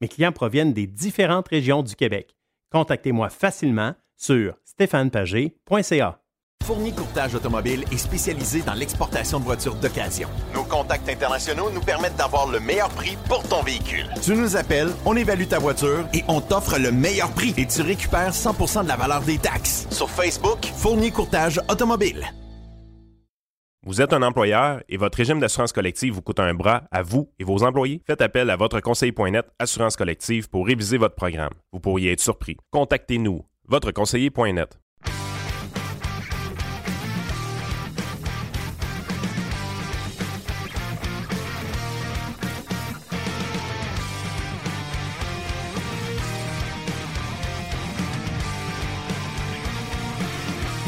Mes clients proviennent des différentes régions du Québec. Contactez-moi facilement sur stéphanepagé.ca. Fournier Courtage Automobile est spécialisé dans l'exportation de voitures d'occasion. Nos contacts internationaux nous permettent d'avoir le meilleur prix pour ton véhicule. Tu nous appelles, on évalue ta voiture et on t'offre le meilleur prix et tu récupères 100% de la valeur des taxes. Sur Facebook, Fournier Courtage Automobile. Vous êtes un employeur et votre régime d'assurance collective vous coûte un bras à vous et vos employés? Faites appel à votre conseiller.net Assurance collective pour réviser votre programme. Vous pourriez être surpris. Contactez-nous, votre conseiller.net.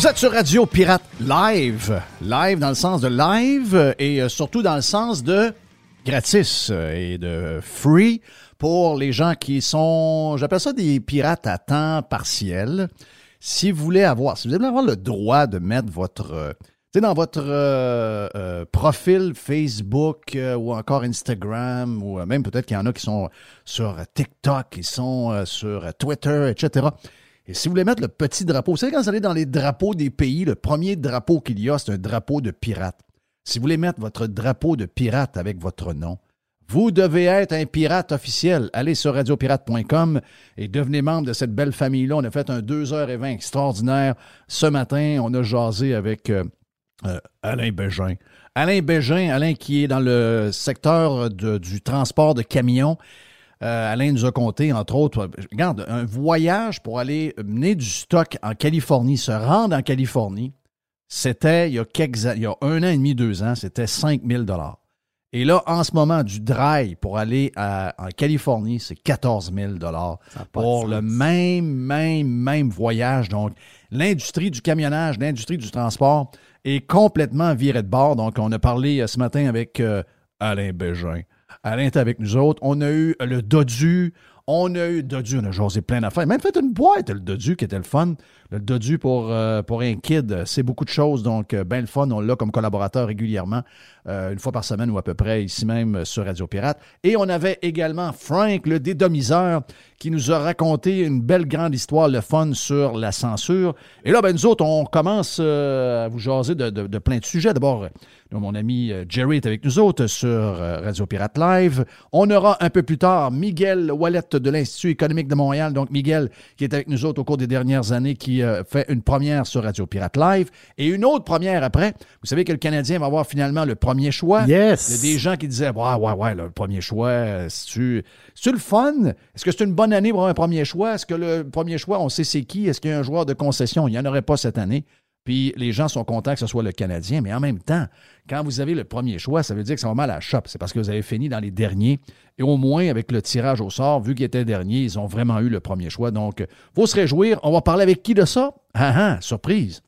Vous êtes sur Radio Pirate Live. Live dans le sens de live et euh, surtout dans le sens de gratis euh, et de free pour les gens qui sont, j'appelle ça des pirates à temps partiel. Si vous voulez avoir, si vous voulez avoir le droit de mettre votre, euh, dans votre profil Facebook ou encore Instagram ou même peut-être qu'il y en a qui sont sur TikTok, qui sont sur Twitter, etc. Si vous voulez mettre le petit drapeau, vous savez, quand vous allez dans les drapeaux des pays, le premier drapeau qu'il y a, c'est un drapeau de pirate. Si vous voulez mettre votre drapeau de pirate avec votre nom, vous devez être un pirate officiel. Allez sur radiopirate.com et devenez membre de cette belle famille-là. On a fait un 2h20 extraordinaire. Ce matin, on a jasé avec euh, euh, Alain Bégin. Alain Bégin, Alain qui est dans le secteur du transport de camions. Euh, Alain nous a compté, entre autres, regarde, un voyage pour aller mener du stock en Californie, se rendre en Californie, c'était il y a quelques il y a un an et demi, deux ans, c'était 5 000 Et là, en ce moment, du drive pour aller en Californie, c'est 14 000 pour le même, même, même voyage. Donc, l'industrie du camionnage, l'industrie du transport est complètement virée de bord. Donc, on a parlé euh, ce matin avec euh, Alain Bégin. Alain est avec nous autres. On a eu le Dodu. On a eu Dodu, on a jasé plein d'affaires. Même fait une boîte, le Dodu, qui était le fun. Le Dodu pour, euh, pour un kid, c'est beaucoup de choses. Donc, euh, bien le fun. On l'a comme collaborateur régulièrement, euh, une fois par semaine ou à peu près, ici même sur Radio Pirate. Et on avait également Frank, le dédomiseur, qui nous a raconté une belle grande histoire, le fun sur la censure. Et là, ben, nous autres, on commence à vous jaser de, de plein de sujets. D'abord, mon ami Jerry est avec nous autres sur Radio Pirate Live. On aura un peu plus tard Miguel Wallet de l'Institut économique de Montréal. Donc, Miguel, qui est avec nous autres au cours des dernières années, qui euh, fait une première sur Radio Pirate Live et une autre première après. Vous savez que le Canadien va avoir finalement le premier choix. Yes. Il y a des gens qui disaient, ouais, ouais, ouais, le premier choix, c'est-tu le fun? Est-ce que c'est une bonne année pour avoir un premier choix? Est-ce que le premier choix, on sait c'est qui? Est-ce qu'il y a un joueur de concession? Il n'y en aurait pas cette année. Puis les gens sont contents que ce soit le Canadien, mais en même temps, quand vous avez le premier choix, ça veut dire que ça va mal à la shop. C'est parce que vous avez fini dans les derniers. Et au moins, avec le tirage au sort, vu qu'ils étaient derniers, ils ont vraiment eu le premier choix. Donc, faut se réjouir. On va parler avec qui de ça? Ah ah, surprise.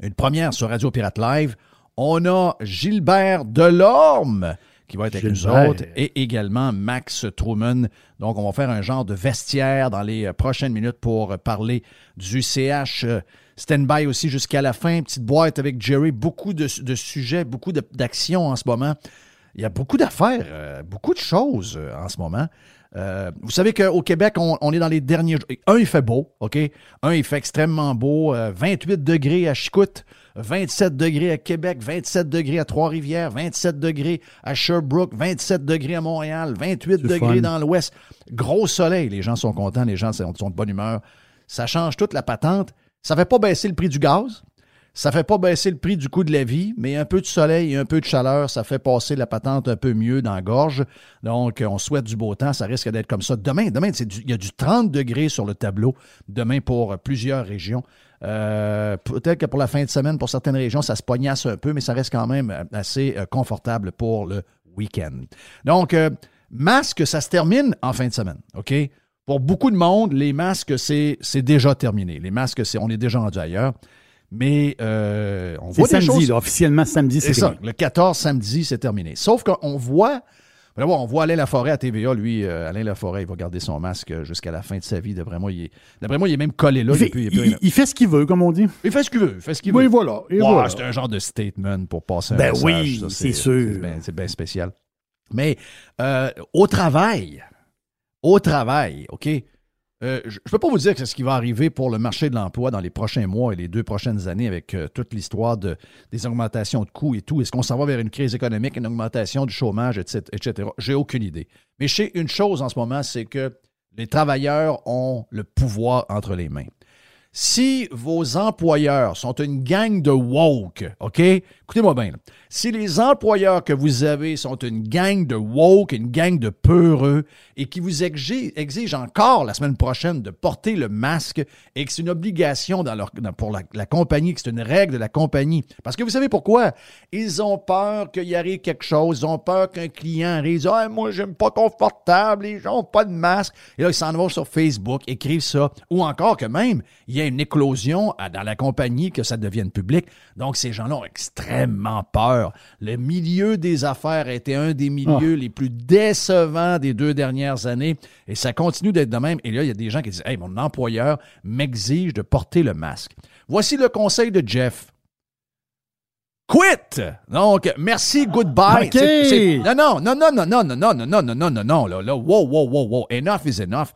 Une première sur Radio Pirate Live. On a Gilbert Delorme qui va être avec nous autres, et également Max Truman. Donc, on va faire un genre de vestiaire dans les prochaines minutes pour parler du CH Stand-by aussi jusqu'à la fin. Petite boîte avec Jerry. Beaucoup de, sujets, beaucoup d'actions en ce moment. il y a beaucoup d'affaires, euh, beaucoup de choses euh, en ce moment. Euh, vous savez qu'au Québec, on, est dans les derniers jours. Un, il fait beau, OK? Un, il fait extrêmement beau. 28 degrés à Chicoute, 27 degrés à Québec, 27 degrés à Trois-Rivières, 27 degrés à Sherbrooke, 27 degrés à Montréal, 28 degrés dans l'ouest. Gros soleil. Les gens sont contents, les gens sont de bonne humeur. Ça change toute la patente. Ça ne fait pas baisser le prix du gaz. Ça fait pas baisser le prix du coût de la vie, mais un peu de soleil et un peu de chaleur, ça fait passer la patente un peu mieux dans la gorge. Donc, on souhaite du beau temps. Ça risque d'être comme ça. Demain, demain il y a du 30 degrés sur le tableau. Demain, pour plusieurs régions. Euh, peut-être que pour la fin de semaine, pour certaines régions, ça se pognasse un peu, mais ça reste quand même assez euh, confortable pour le week-end. Donc, euh, masque, ça se termine en fin de semaine. OK? Pour beaucoup de monde, les masques, c'est déjà terminé. Les masques, on est déjà rendu ailleurs. Mais euh, on voit des samedi, officiellement samedi, c'est ça. Le 14 samedi, c'est terminé. Sauf qu'on voit, on voit Alain Laforêt à TVA, lui, euh, Alain Laforêt, il va garder son masque jusqu'à la fin de sa vie. D'après moi, il est, moi, il est même collé là. Il fait, ce qu'il veut, comme on dit. Il fait ce qu'il veut. Il fait ce qu'il oui, veut. voilà. voilà. C'est un genre de statement pour passer un ben message. oui, c'est sûr. C'est bien spécial. Mais euh, au travail, au travail, OK? Euh, je ne peux pas vous dire c'est ce qui va arriver pour le marché de l'emploi dans les prochains mois et les deux prochaines années avec euh, toute l'histoire de, des augmentations de coûts et tout. Est-ce qu'on s'en va vers une crise économique, une augmentation du chômage, etc. etc. J'ai aucune idée. Mais je sais une chose en ce moment, c'est que les travailleurs ont le pouvoir entre les mains. Si vos employeurs sont une gang de woke, OK? Écoutez-moi bien. Si les employeurs que vous avez sont une gang de woke, une gang de peureux, et qui vous exigent encore la semaine prochaine de porter le masque et que c'est une obligation dans leur, pour la, compagnie, que c'est une règle de la compagnie. Parce que vous savez pourquoi? Ils ont peur qu'il y arrive quelque chose, ils ont peur qu'un client dise Ah, moi, j'aime pas confortable, les gens n'ont pas de masque. Et là, ils s'en vont sur Facebook, écrivent ça. Ou encore que même, il y a une éclosion dans la compagnie, que ça devienne public. Donc, ces gens-là ont extrêmement peur le milieu des affaires a été un des milieux ah. les plus décevants des deux dernières années et ça continue d'être de même. Et là, il y a des gens qui disent Hey, mon employeur m'exige de porter le masque. Voici le conseil de Jeff. Quit! Donc, merci, goodbye. Non, non, non, non, non, non, non, non, non, non, non, non, non, non, là, là, wow, wow, wow, wow, enough is enough.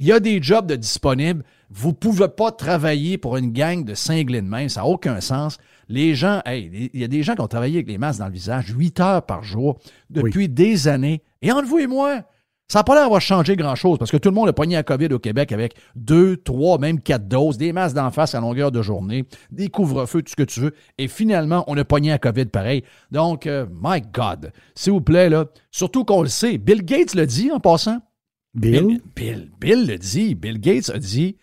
Il y a des jobs de disponibles. Vous ne pouvez pas travailler pour une gang de cinglés de même. Ça n'a aucun sens. Les gens, hey, il y a des gens qui ont travaillé avec les masques dans le visage 8 heures par jour depuis des années. Et entre vous et moi, ça n'a pas l'air d'avoir changé grand-chose parce que tout le monde a pogné à COVID au Québec avec deux, trois, même quatre doses, des masques d'en face à longueur de journée, des couvre-feux, tout ce que tu veux. Et finalement, on a pogné à COVID pareil. Donc, euh, my God, s'il vous plaît, là, surtout qu'on le sait, Bill Gates le dit en passant. Bill? Bill, Bill, le dit. Bill Gates a dit.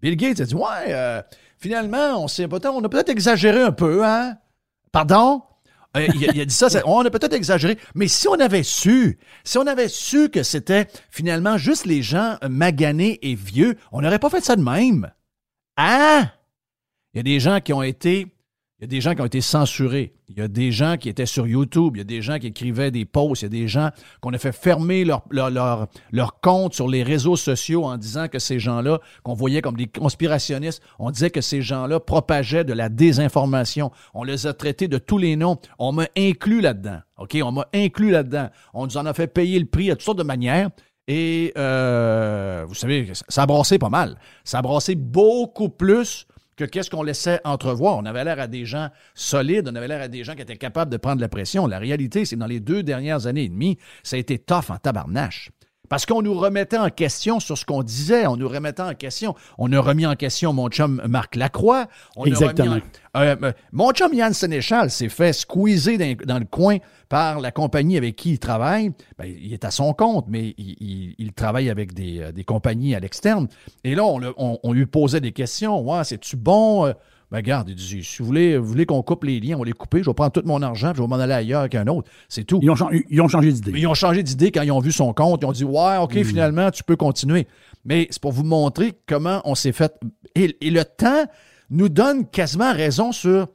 Bill Gates a dit, ouais, euh, finalement, on, on a peut-être exagéré un peu, hein? Pardon? Euh, il, a dit ça, on a peut-être exagéré, mais si on avait su, si on avait su que c'était finalement juste les gens maganés et vieux, on n'aurait pas fait ça de même. Hein? Il y a des gens qui ont été il y a des gens qui ont été censurés. Il y a des gens qui étaient sur YouTube. Il y a des gens qui écrivaient des posts. Il y a des gens qu'on a fait fermer leur, leur, compte sur les réseaux sociaux en disant que ces gens-là, qu'on voyait comme des conspirationnistes, on disait que ces gens-là propageaient de la désinformation. On les a traités de tous les noms. On m'a inclus là-dedans. OK? On m'a inclus là-dedans. On nous en a fait payer le prix à toutes sortes de manières. Et euh, vous savez, ça a brassé pas mal. Ça a brassé beaucoup plus que qu'est-ce qu'on laissait entrevoir? On avait l'air à des gens solides, on avait l'air à des gens qui étaient capables de prendre la pression. La réalité, c'est que dans les deux dernières années et demie, ça a été tough en tabarnache. Parce qu'on nous remettait en question sur ce qu'on disait, on nous remettait en question. On a remis en question mon chum Marc Lacroix. Exactement. Euh, euh, mon chum Yann Sénéchal s'est fait squeezer dans, le coin par la compagnie avec qui il travaille. Ben, il est à son compte, mais il, travaille avec euh, des, compagnies à l'externe. Et là, on, lui posait des questions. Ouais, c'est-tu bon? Ben, regarde, il dit, si vous voulez, vous voulez qu'on coupe les liens, on va les couper, je vais prendre tout mon argent, je vais m'en aller ailleurs avec un autre. C'est tout. Ils ont, changé d'idée. Ils ont changé d'idée quand ils ont vu son compte. Ils ont dit, ouais, OK, hmm. finalement, tu peux continuer. Mais c'est pour vous montrer comment on s'est fait. Et, le temps nous donne quasiment raison sur,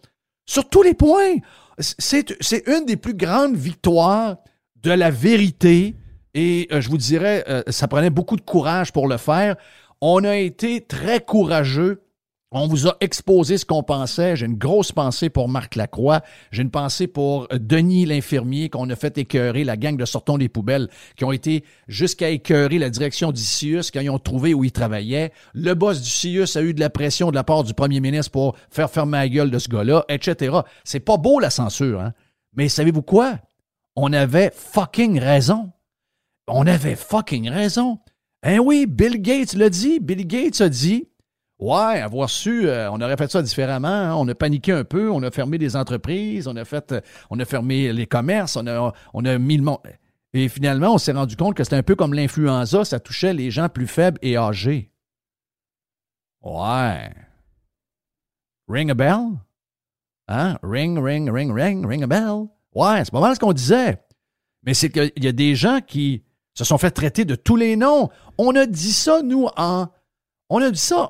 sur tous les points. C'est une des plus grandes victoires de la vérité. Et euh, je vous dirais, euh, ça prenait beaucoup de courage pour le faire. On a été très courageux On vous a exposé ce qu'on pensait. J'ai une grosse pensée pour Marc Lacroix. J'ai une pensée pour Denis l'infirmier qu'on a fait écœurer, la gang de Sortons des poubelles, qui ont été jusqu'à écœurer la direction du CIUS quand ils ont trouvé où il travaillait. Le boss du CIUS a eu de la pression de la part du premier ministre pour faire fermer la gueule de ce gars-là, etc. C'est pas beau la censure, hein? Mais savez-vous quoi? On avait fucking raison. On avait fucking raison. Hein oui, Bill Gates l'a dit. Bill Gates a dit Ouais, avoir su, euh, on aurait fait ça différemment. hein. On a paniqué un peu, on a fermé des entreprises, on a fait, euh, on a fermé les commerces, on a, on a mis le monde. Et finalement, on s'est rendu compte que c'était un peu comme l'influenza, ça touchait les gens plus faibles et âgés. Ouais. Ring a bell? Hein? Ring, ring, ring, ring, ring a bell? Ouais, c'est pas mal ce qu'on disait. Mais c'est qu'il y a des gens qui se sont fait traiter de tous les noms. On a dit ça, nous, en. On a dit ça.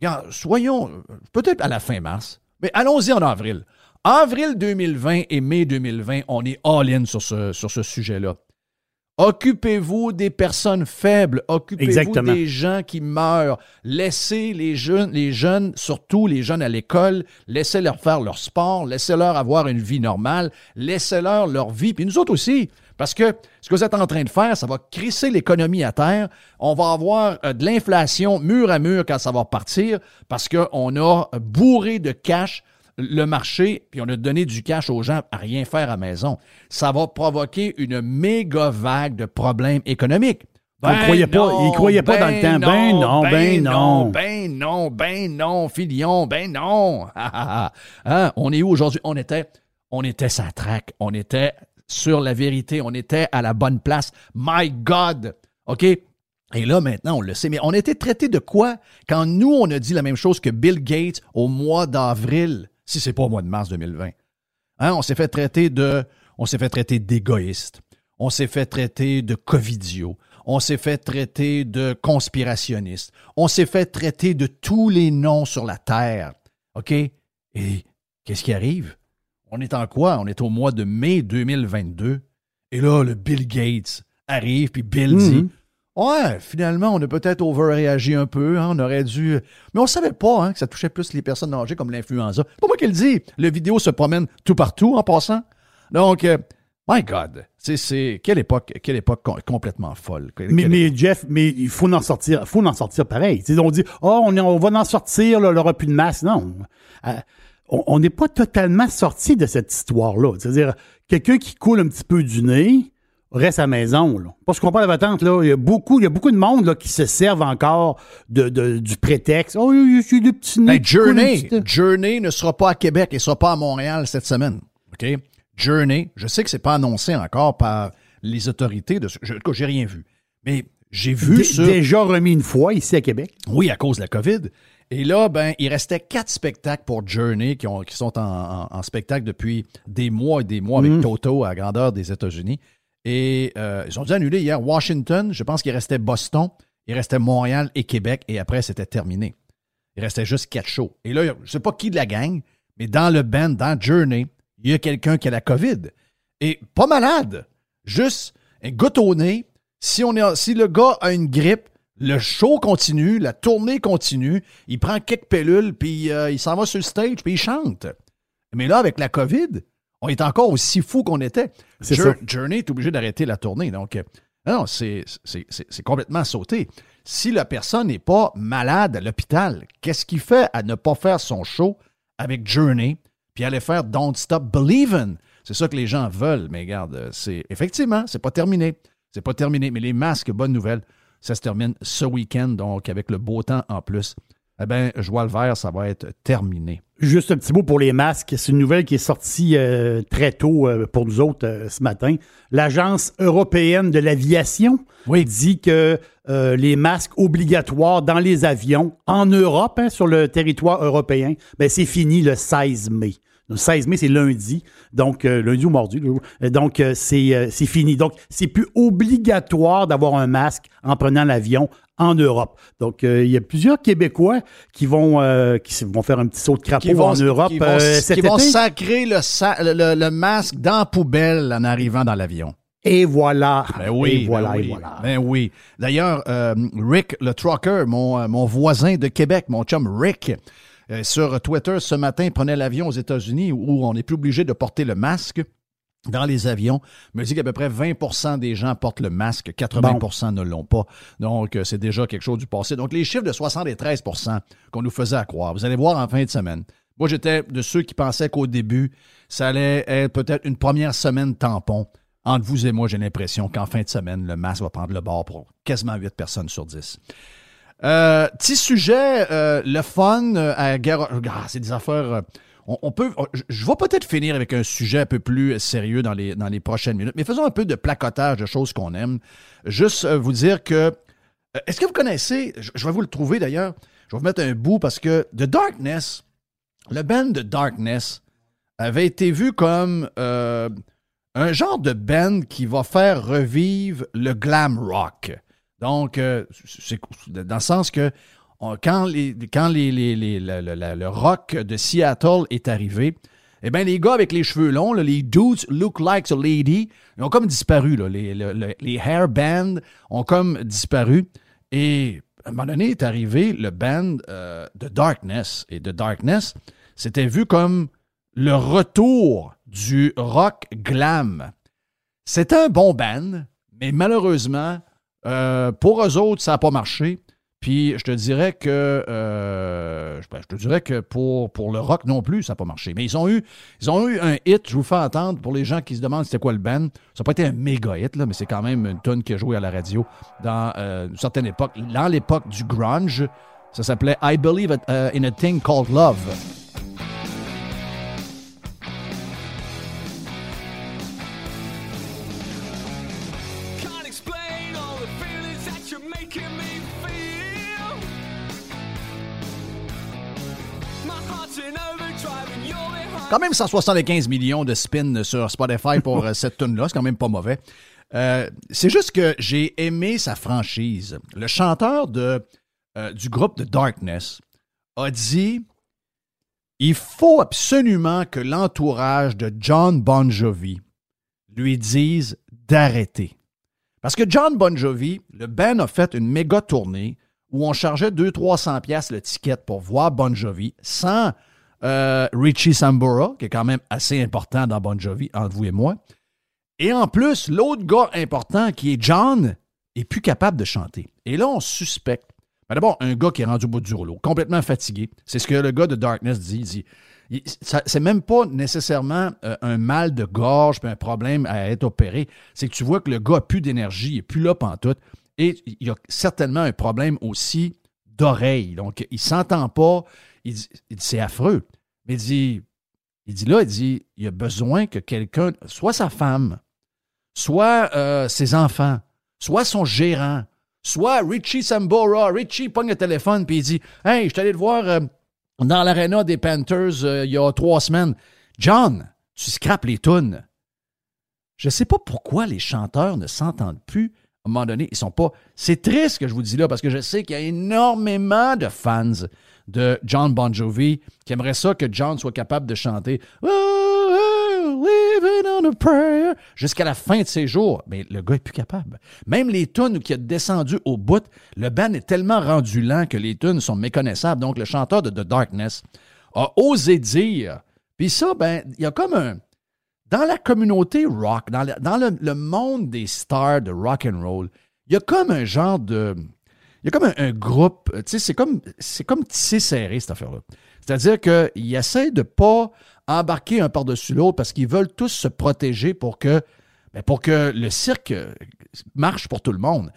Regarde, soyons. euh, Peut-être à la fin mars, mais allons-y en avril. Avril 2020 et mai 2020, on est all-in sur ce, sur ce sujet-là. Occupez-vous des personnes faibles, occupez-vous des gens qui meurent. Laissez les jeunes, les jeunes, surtout les jeunes à l'école, laissez-leur faire leur sport, laissez-leur avoir une vie normale, laissez-leur leur vie, puis nous autres aussi. Parce que ce que vous êtes en train de faire, ça va crisser l'économie à terre. On va avoir euh, de l'inflation mur à mur quand ça va partir parce qu'on a bourré de cash le marché, puis on a donné du cash aux gens à rien faire à maison. Ça va provoquer une méga vague de problèmes économiques. On croyait pas- il croyait pas dans le temps. Ben non, ben non. Ben non, ben non, Filion, ben non. Ah, ah, ah. Hein, On est où aujourd'hui? On était, on était sa traque. On était sur la vérité. On était à la bonne place. My God! OK? Et là, maintenant, on le sait. Mais on été traité de quoi quand nous, on a dit la même chose que Bill Gates au mois d'avril, si c'est pas au mois de mars 2020? Hein, on s'est fait traiter de, on s'est fait traiter d'égoïste. On s'est fait traiter de covidio. On s'est fait traiter de conspirationniste. On s'est fait traiter de tous les noms sur la terre. OK? Et qu'est-ce qui arrive? On est en quoi? On est au mois de mai 2022. Et là, le Bill Gates arrive, puis Bill Mhm. dit Ouais, finalement, on a peut-être overréagi un peu. hein, on aurait dû. Mais on savait pas hein, que ça touchait plus les personnes âgées comme l'influenza. C'est pas moi qui le dis. Le vidéo se promène tout partout en passant. Donc, euh, my God, c'est, c'est quelle époque, quelle époque com- complètement folle. Quelle- Mais, quelle- mais Jeff, mais il faut en sortir, faut en sortir pareil. On dit, oh, on, est- on va en sortir, là, il n'y aura plus de masse. Non. Euh, on n'est pas totalement sorti de cette histoire-là. C'est-à-dire, quelqu'un qui coule un petit peu du nez reste à la maison. Là. Parce qu'on parle de patente, là, il y a beaucoup, il y a beaucoup de monde là, qui se servent encore de, de- du prétexte. Oh, nez. Ben, coulent un Journey, petit peu. Journey ne sera pas à Québec et sera pas à Montréal cette semaine. OK? Journey, je sais que c'est pas annoncé encore par les autorités. De, ce- je, en tout cas, j'ai rien vu. Mais j'ai vu Dé- sur. Déjà remis une fois ici à Québec. Oui, à cause de la COVID. Et là, ben, il restait quatre spectacles pour Journey qui, ont, qui sont en, en- en spectacle depuis des mois et des mois avec Toto à la grandeur des États-Unis. Et euh, ils ont dû annuler hier Washington. Je pense qu'il restait Boston, il restait Montréal et Québec. Et après, c'était terminé. Il restait juste quatre shows. Et là, je ne sais pas qui de la gang, mais dans le band, dans Journey, il y a quelqu'un qui a la COVID. Et pas malade. Juste un goutte au nez. Si, on est, si le gars a une grippe, le show continue, la tournée continue, il prend quelques pilules, puis euh, il s'en va sur le stage, puis il chante. Mais là, avec la COVID, on est encore aussi fou qu'on était. Jour-. Journey est obligé d'arrêter la tournée. Donc, euh, non, c'est complètement sauté. Si la personne n'est pas malade à l'hôpital, qu'est-ce qu'il fait à ne pas faire son show avec Journey, puis aller faire Don't Stop Believin'? C'est ça que les gens veulent. Mais regarde, c'est effectivement, c'est pas terminé. C'est pas terminé. Mais les masques, bonne nouvelle, ça se termine ce week-end, donc avec le beau temps en plus. Eh bien, je vois le vert, ça va être terminé. Juste un petit mot pour les masques. C'est une nouvelle qui est sortie euh, très tôt euh, pour nous autres euh, ce matin. L'Agence européenne de l'aviation Oui. dit que les masques obligatoires dans les avions en Europe, hein, sur le territoire européen, ben, c'est fini le 16 mai. Le 16 mai, c'est lundi. Donc, euh, lundi ou mardi. là. Donc, euh, c'est euh, c'est fini. Donc, c'est plus obligatoire d'avoir un masque en prenant l'avion en Europe. Donc, euh, il y a plusieurs Québécois qui vont, euh, qui vont faire un petit saut de crapaud en Europe qui vont, euh, qui vont sacrer le, sa- le- le- le masque dans la poubelle en arrivant dans l'avion. Et voilà. Ben oui, et voilà, ben et oui, voilà. ben oui. D'ailleurs, euh, Rick, le trucker, mon, euh, mon voisin de Québec, mon chum Rick, euh, sur Twitter ce matin, prenait l'avion aux États-Unis où on n'est plus obligé de porter le masque dans les avions. Me dit qu'à peu près 20% des gens portent le masque, 80% ne l'ont pas. Donc, euh, c'est déjà quelque chose du passé. Donc, les chiffres de 73% qu'on nous faisait à croire, vous allez voir en fin de semaine. Moi, j'étais de ceux qui pensaient qu'au début, ça allait être peut-être une première semaine tampon. Entre vous et moi, j'ai l'impression qu'en fin de semaine, le masque va prendre le bord pour quasiment 8 personnes sur 10. Euh, petit sujet, euh, le fun euh, à guerre. Ah, c'est des affaires. on, peut. on- je- vais peut-être finir avec un sujet un peu plus sérieux dans les, prochaines minutes, mais faisons un peu de placotage de choses qu'on aime. Juste vous dire que. Est-ce que vous connaissez. Je, vais vous le trouver d'ailleurs. Je vais vous mettre un bout parce que The Darkness, le band de Darkness, avait été vu comme un genre de band qui va faire revivre le glam rock. Donc, euh, c'est dans le sens que quand, les, quand les, les- les- le, rock de Seattle est arrivé, eh bien, les gars avec les cheveux longs, les dudes look like a lady, ils ont comme disparu. Là. Les, le- le- les hair bands ont comme disparu. Et à un moment donné est arrivé le band euh, de Darkness. Et de Darkness, c'était vu comme le retour du rock glam. C'était un bon band, mais malheureusement, euh, pour eux autres, ça n'a pas marché. Puis je te dirais que euh, ben, je te dirais que pour, pour le rock non plus, ça n'a pas marché. Mais ils ont eu ils ont eu un hit, je vous fais entendre pour les gens qui se demandent c'était quoi le band. Ça n'a pas été un méga hit, là, mais c'est quand même une tonne qui a joué à la radio dans euh, une certaine époque. Dans l'époque du grunge, ça s'appelait I Believe in a Thing Called Love. Quand même 175 millions de spins sur Spotify pour euh, cette tune-là, c'est quand même pas mauvais. Euh, c'est juste que j'ai aimé sa franchise. Le chanteur euh, du groupe de Darkness a dit il faut absolument que l'entourage de John Bon Jovi lui dise d'arrêter. Parce que John Bon Jovi, le band a fait une méga tournée où on chargeait 200-300 pièces le ticket pour voir Bon Jovi sans euh, Richie Sambora, qui est quand même assez important dans Bon Jovi, entre vous et moi. Et en plus, l'autre gars important, qui est John, est plus capable de chanter. Et là, on suspecte. Ben D'abord, un gars qui est rendu au bout du rouleau, complètement fatigué. C'est ce que le gars de Darkness dit. Il dit c'est même pas nécessairement euh, un mal de gorge puis un problème à être opéré. C'est que tu vois que le gars a plus d'énergie, il n'est plus là pantoute. Et il y a certainement un problème aussi d'oreille. Donc, il s'entend pas. Il dit, c'est affreux. Mais il dit, il dit là, il dit, il a besoin que quelqu'un, soit sa femme, soit euh, ses enfants, soit son gérant, soit Richie Sambora. Richie pogne le téléphone puis il dit Hey, je suis allé te voir euh, dans l'aréna des Panthers euh, il y a trois semaines. John, tu scrapes les tunes. Je sais pas pourquoi les chanteurs ne s'entendent plus. Un moment donné, ils sont pas. C'est triste que je vous dis là parce que je sais qu'il y a énormément de fans de John Bon Jovi qui aimeraient ça que John soit capable de chanter Oh, oh, jusqu'à la fin de ses jours. Mais le gars est plus capable. Même les tunes qui a descendu au bout, le band est tellement rendu lent que les tunes sont méconnaissables. Donc le chanteur de The Darkness a osé dire. Puis ça, ben, il y a comme un dans la communauté rock, dans, le, dans le, le monde des stars de rock and roll, il y a comme un genre de. Il y a comme un, un groupe, tu sais, c'est comme, c'est comme tissé serré, cette affaire-là. C'est-à-dire qu'ils essaient de pas embarquer un par-dessus l'autre parce qu'ils veulent tous se protéger pour que, ben, pour que le cirque euh, marche pour tout le monde.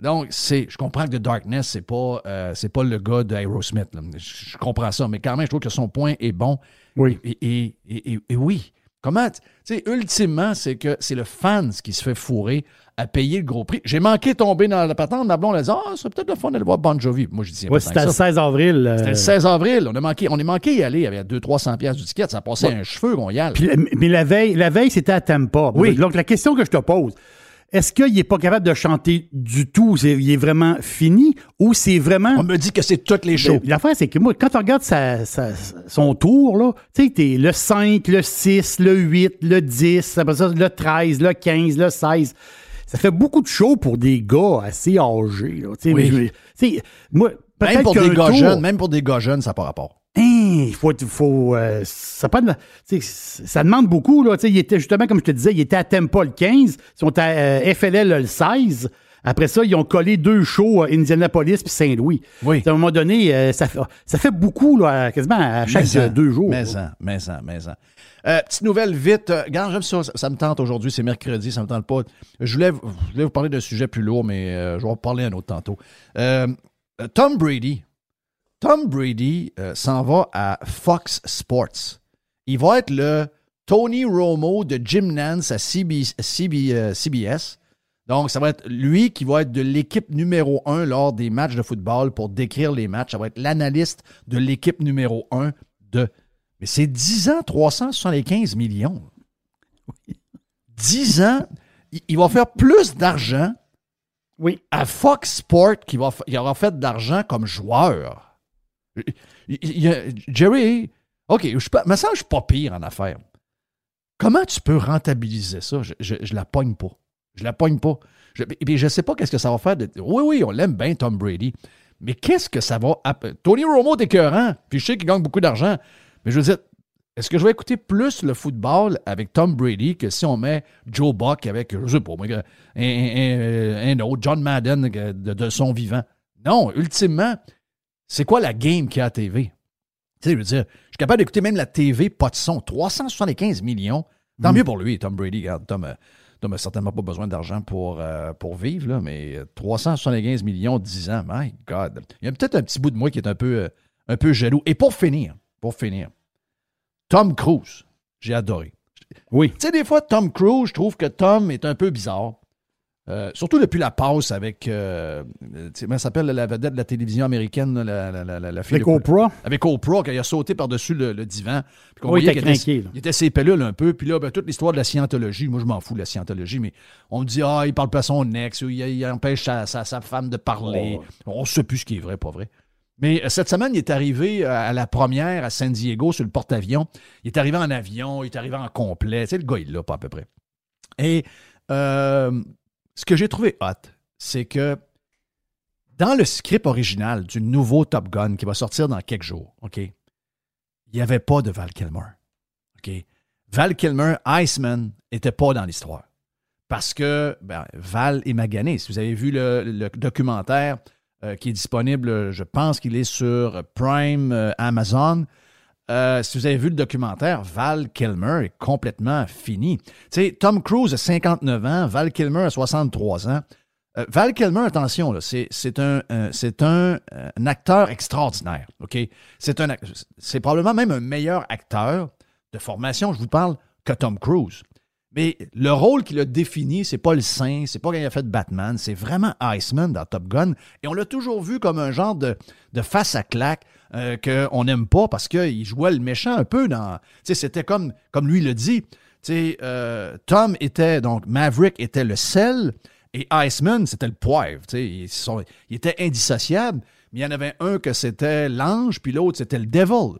Donc, c'est, je comprends que The Darkness, c'est pas, euh, c'est pas le gars d'Aerosmith. Je, je comprends ça, mais quand même, je trouve que son point est bon. Oui. Et- et- et oui. Comment, tu sais, ultimement, c'est que c'est le fan qui se fait fourrer à payer le gros prix. J'ai manqué de tomber dans la patente. Ma blonde a dit Ah, c'est peut-être le fun d'aller voir Bon Jovi. Moi, je dis Ouais, c'était le 16 avril. euh, C'était le 16 avril. On a manqué, on est manqué y aller. Il y avait 200-300 pièces du ticket. Ça passait un cheveu qu'on y. Puis, mais la veille, la veille c'était à Tampa. Oui. Donc, la question que je te pose, est-ce qu'il n'est pas capable de chanter du tout? C'est- il est vraiment fini? Ou c'est vraiment. On me dit que c'est toutes les shows. Ben, L'affaire, c'est que moi, quand sa- sa- son tour, là, tu sais, t'es le 5, le 6, le 8, le 10, après ça, le 13, le 15, le 16. Ça fait beaucoup de shows pour des gars assez âgés. Là, Oui. mais moi, Même pour des gars tour- jeunes, même pour des gars jeunes, ça n'a pas rapport. Hein, il faut, faut euh, ça, pas de- ça demande beaucoup. Là, Tu sais, il était justement, comme je te disais, il était à Tempa le 15, ils sont à euh, FLL le 16. Après ça, ils ont collé deux shows à Indianapolis puis Saint-Louis. Oui. À un moment donné, euh, ça, fait, ça fait beaucoup, là, quasiment à chaque Mais deux jours. Mais en, mais en, mais en. Euh, petite nouvelle vite. Regarde, j'aime ça, ça. ça me tente aujourd'hui. C'est mercredi, ça me tente pas. Je voulais, je voulais vous parler d'un sujet plus lourd, mais euh, je vais en parler un autre tantôt. Tom Brady. Tom Brady euh, s'en va à Fox Sports. Il va être le Tony Romo de Jim Nance à CB CB euh, CBS. Donc, ça va être lui qui va être de l'équipe numéro un lors des matchs de football pour décrire les matchs. Ça va être l'analyste de l'équipe numéro un de. Mais c'est 10 ans, 375 millions. 10 ans, il- va faire plus d'argent Oui. à Fox Sport qu'il va, il aura fait d'argent comme joueur. Jerry, OK, je me que je suis pas pire en affaires. Comment tu peux rentabiliser ça? Je, je, je la pogne pas. Je la pogne pas. Je, et je sais pas qu'est-ce que ça va faire. De, oui, oui, on l'aime bien, Tom Brady. Mais qu'est-ce que ça va. Tony Romo est écœurant. Puis je sais qu'il gagne beaucoup d'argent. Mais je veux dire, est-ce que je vais écouter plus le football avec Tom Brady que si on met Joe Buck avec, je sais pas, un, autre, John Madden de, de son vivant? Non, ultimement, c'est quoi la game qu'il y a à TV? Tu sais, je veux dire, je suis capable d'écouter même la TV, pas de son. 375 millions. Tant mieux pour lui, Tom Brady. Regarde, Tom, euh, Tom a certainement pas besoin d'argent pour, euh, pour vivre, là, mais euh, 375 millions, 10 ans, my God. Il y a peut-être un petit bout de moi qui est un peu, euh, un peu jaloux. Et pour finir, pour finir, Tom Cruise, j'ai adoré. Oui. Tu sais, des fois, Tom Cruise, je trouve que Tom est un peu bizarre. Euh, surtout depuis la passe avec, euh, comment ça s'appelle la vedette de la télévision américaine, la, la, la, la, fille Avec Oprah. avec Oprah, quand il a sauté par-dessus le, le divan. Puis Oui, il était craqué, là. il était ses pellules un peu. Puis là, ben, toute l'histoire de la scientologie, moi, je m'en fous de la scientologie, mais on me dit, ah, il parle pas à son ex, ou il, il empêche sa, sa- sa femme de parler. On ne sait plus ce qui est vrai, pas vrai. Mais euh, cette semaine, il est arrivé euh, à la première à San Diego sur le porte-avions. Il est arrivé en avion, il est arrivé en complet. Tu sais, le gars, il l'a pas à peu près. Et euh, ce que j'ai trouvé hot, c'est que dans le script original du nouveau Top Gun qui va sortir dans quelques jours, OK, il n'y avait pas de Val Kilmer. OK? Val Kilmer, Iceman, n'était pas dans l'histoire. Parce que ben, Val est magané. Si vous avez vu le, documentaire euh, qui est disponible, je pense qu'il est sur Prime euh, Amazon. Euh, si vous avez vu le documentaire, Val Kilmer est complètement fini. Tu sais, Tom Cruise a 59 ans, Val Kilmer a 63 ans. Euh, Val Kilmer, attention, c'est, un, un- euh, acteur extraordinaire. C'est probablement même un meilleur acteur de formation, je vous parle, que Tom Cruise. Mais le rôle qu'il a défini, c'est pas le saint, c'est pas quand il a fait Batman, c'est vraiment Iceman dans Top Gun. Et on l'a toujours vu comme un genre de, face à claque euh, qu'on n'aime pas parce qu'il jouait le méchant un peu dans. C'était comme, lui le dit. Euh, Tom était, donc Maverick était le sel et Iceman, c'était le poivre. Ils, sont, ils étaient indissociables, mais il y en avait un que c'était l'ange, puis l'autre c'était le devil.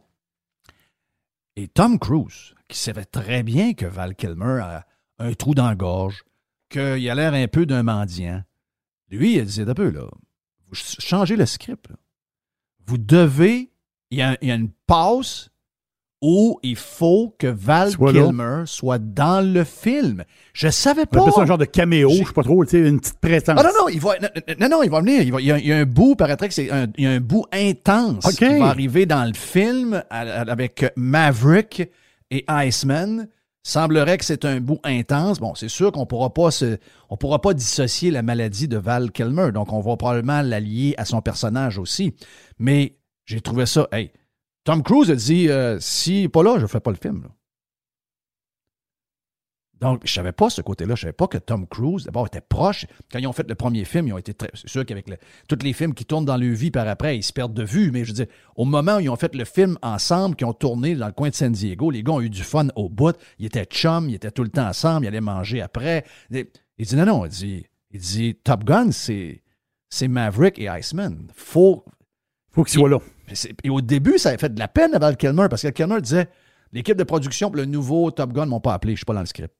Et Tom Cruise, qui savait très bien que Val Kilmer un trou dans la gorge, qu'il a l'air un peu d'un mendiant, lui, il disait un peu, là, vous ch- changez le script. là. Vous devez, il y, a, il y a une passe où il faut que Val Soit là. Kilmer soit dans le film. Je savais On pas. appelle ça un genre de caméo, je sais pas trop, tu sais, une petite présence. Ah non, non, il va, non, non, il va venir. Il, va- il y, a, il y a un bout, paraîtrait que c'est un, il y a un bout intense qui va arriver dans le film avec Maverick et Iceman. Semblerait que c'est un bout intense. Bon, c'est sûr qu'on pourra pas se, on pourra pas dissocier la maladie de Val Kilmer, donc on va probablement la lier à son personnage aussi. Mais j'ai trouvé ça. Hey, Tom Cruise a dit euh, si pas là, je fais pas le film. là. Donc, je savais pas ce côté-là. Je savais pas que Tom Cruise, d'abord, était proche. Quand ils ont fait le premier film, ils ont été très. C'est sûr qu'avec le- tous les films qui tournent dans leur vie par après, ils se perdent de vue. Mais je veux dire, au moment où ils ont fait le film ensemble, qu'ils ont tourné dans le coin de San Diego, les gars ont eu du fun au bout. Ils étaient chums, ils étaient tout le temps ensemble, ils allaient manger après. Il dit non, non, il dit, il dit Top Gun, c'est, c'est Maverick et Iceman. Faut, Faut qu'il soit là. et au début, ça avait fait de la peine à Val Kilmer parce que Kilmer disait l'équipe de production pour le nouveau Top Gun m'ont pas appelé, je suis pas dans le script.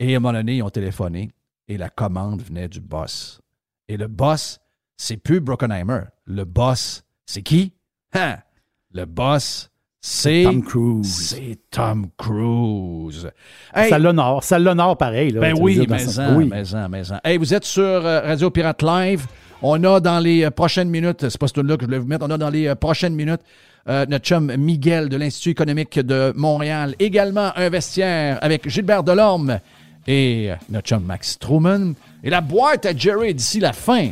Et à un moment donné, ils ont téléphoné et la commande venait du boss. Et le boss, c'est plus Brockenheimer. Le boss, c'est qui? Hein? Le boss, c'est. Tom Cruise. C'est Tom Cruise. Hey, Ça l'honore. Ça l'honore pareil. Là, ben oui, dire, dans mais ce- en, oui. mais en, mais en. Hey, vous êtes sur euh, Radio Pirate Live. On a dans les euh, prochaines minutes, c'est pas ce là que je voulais vous mettre, on a dans les euh, prochaines minutes euh, notre chum Miguel de l'Institut économique de Montréal. Également un vestiaire avec Gilbert Delorme et notre chum Max Truman. Et la boîte à Jerry d'ici la fin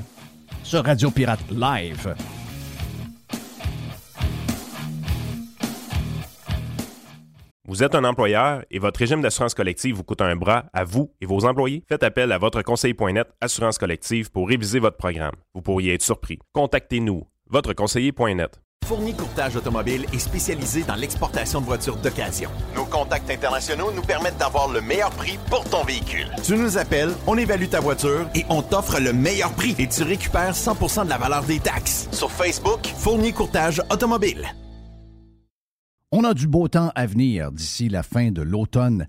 sur Radio Pirate Live. Vous êtes un employeur et votre régime d'assurance collective vous coûte un bras à vous et vos employés? Faites appel à votre conseiller.net Assurance collective pour réviser votre programme. Vous pourriez être surpris. Contactez-nous, votre conseiller.net. Fournier Courtage Automobile est spécialisé dans l'exportation de voitures d'occasion. Nos contacts internationaux nous permettent d'avoir le meilleur prix pour ton véhicule. Tu nous appelles, on évalue ta voiture et on t'offre le meilleur prix et tu récupères 100% de la valeur des taxes. Sur Facebook, Fournier Courtage Automobile. On a du beau temps à venir d'ici la fin de l'automne.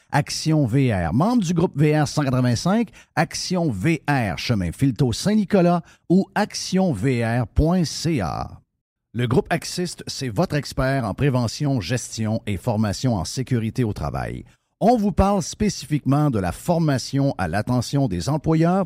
Action VR, membre du groupe VR 185, Action VR, chemin Filto Saint-Nicolas ou actionvr.ca. Le groupe Axiste, c'est votre expert en prévention, gestion et formation en sécurité au travail. On vous parle spécifiquement de la formation à l'attention des employeurs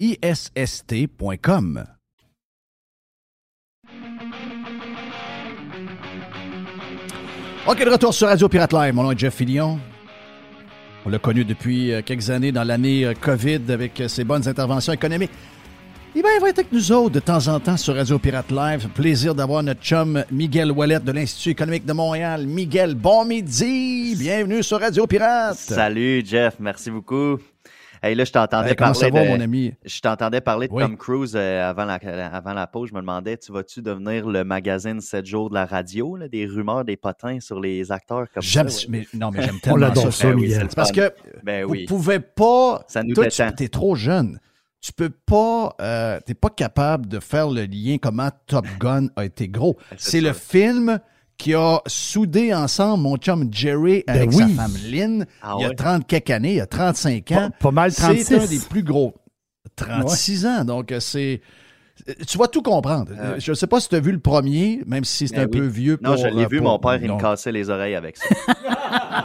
A-C-C-I-S-S-T.com. OK, de retour sur Radio Pirate Live. Mon nom est Jeff Fillion. On l'a connu depuis euh, quelques années dans l'année euh, COVID avec euh, ses bonnes interventions économiques. Eh bien, il va être avec nous autres de temps en temps sur Radio Pirate Live. Plaisir d'avoir notre chum Miguel Wallet de l'Institut économique de Montréal. Miguel, bon midi! Bienvenue sur Radio Pirate! Salut Jeff, merci beaucoup. Hey, là, je t'entendais Hey, parler ça va, de, mon ami? Je t'entendais parler de Oui. Tom Cruise euh, avant, la, avant la pause. Je me demandais, tu vas-tu devenir le magazine 7 jours de la radio, là, des rumeurs, des potins sur les acteurs comme J'aime, ça? ouais? mais, non, mais j'aime On tellement l'adore ça. ça, Ben oui, parce que Ben vous oui. pouvez pas. Ça nous toi, tu es trop jeune. Tu peux pas. Euh, T'es pas capable de faire le lien comment Top Gun a été gros. c'est C'est le film qui a soudé ensemble mon chum Jerry Ben avec oui. sa femme Lynn Ah il y a ouais? 30 quelques années, il y a 35 ans. Pas, pas mal 36. C'est un des plus gros. 36 ans, donc euh, c'est. Tu vas tout comprendre. Ah. Je ne sais pas si tu as vu le premier, même si c'est Ben un oui. peu vieux. Non, pour, je l'ai euh, vu, pour- mon père, il non. me cassait les oreilles avec ça.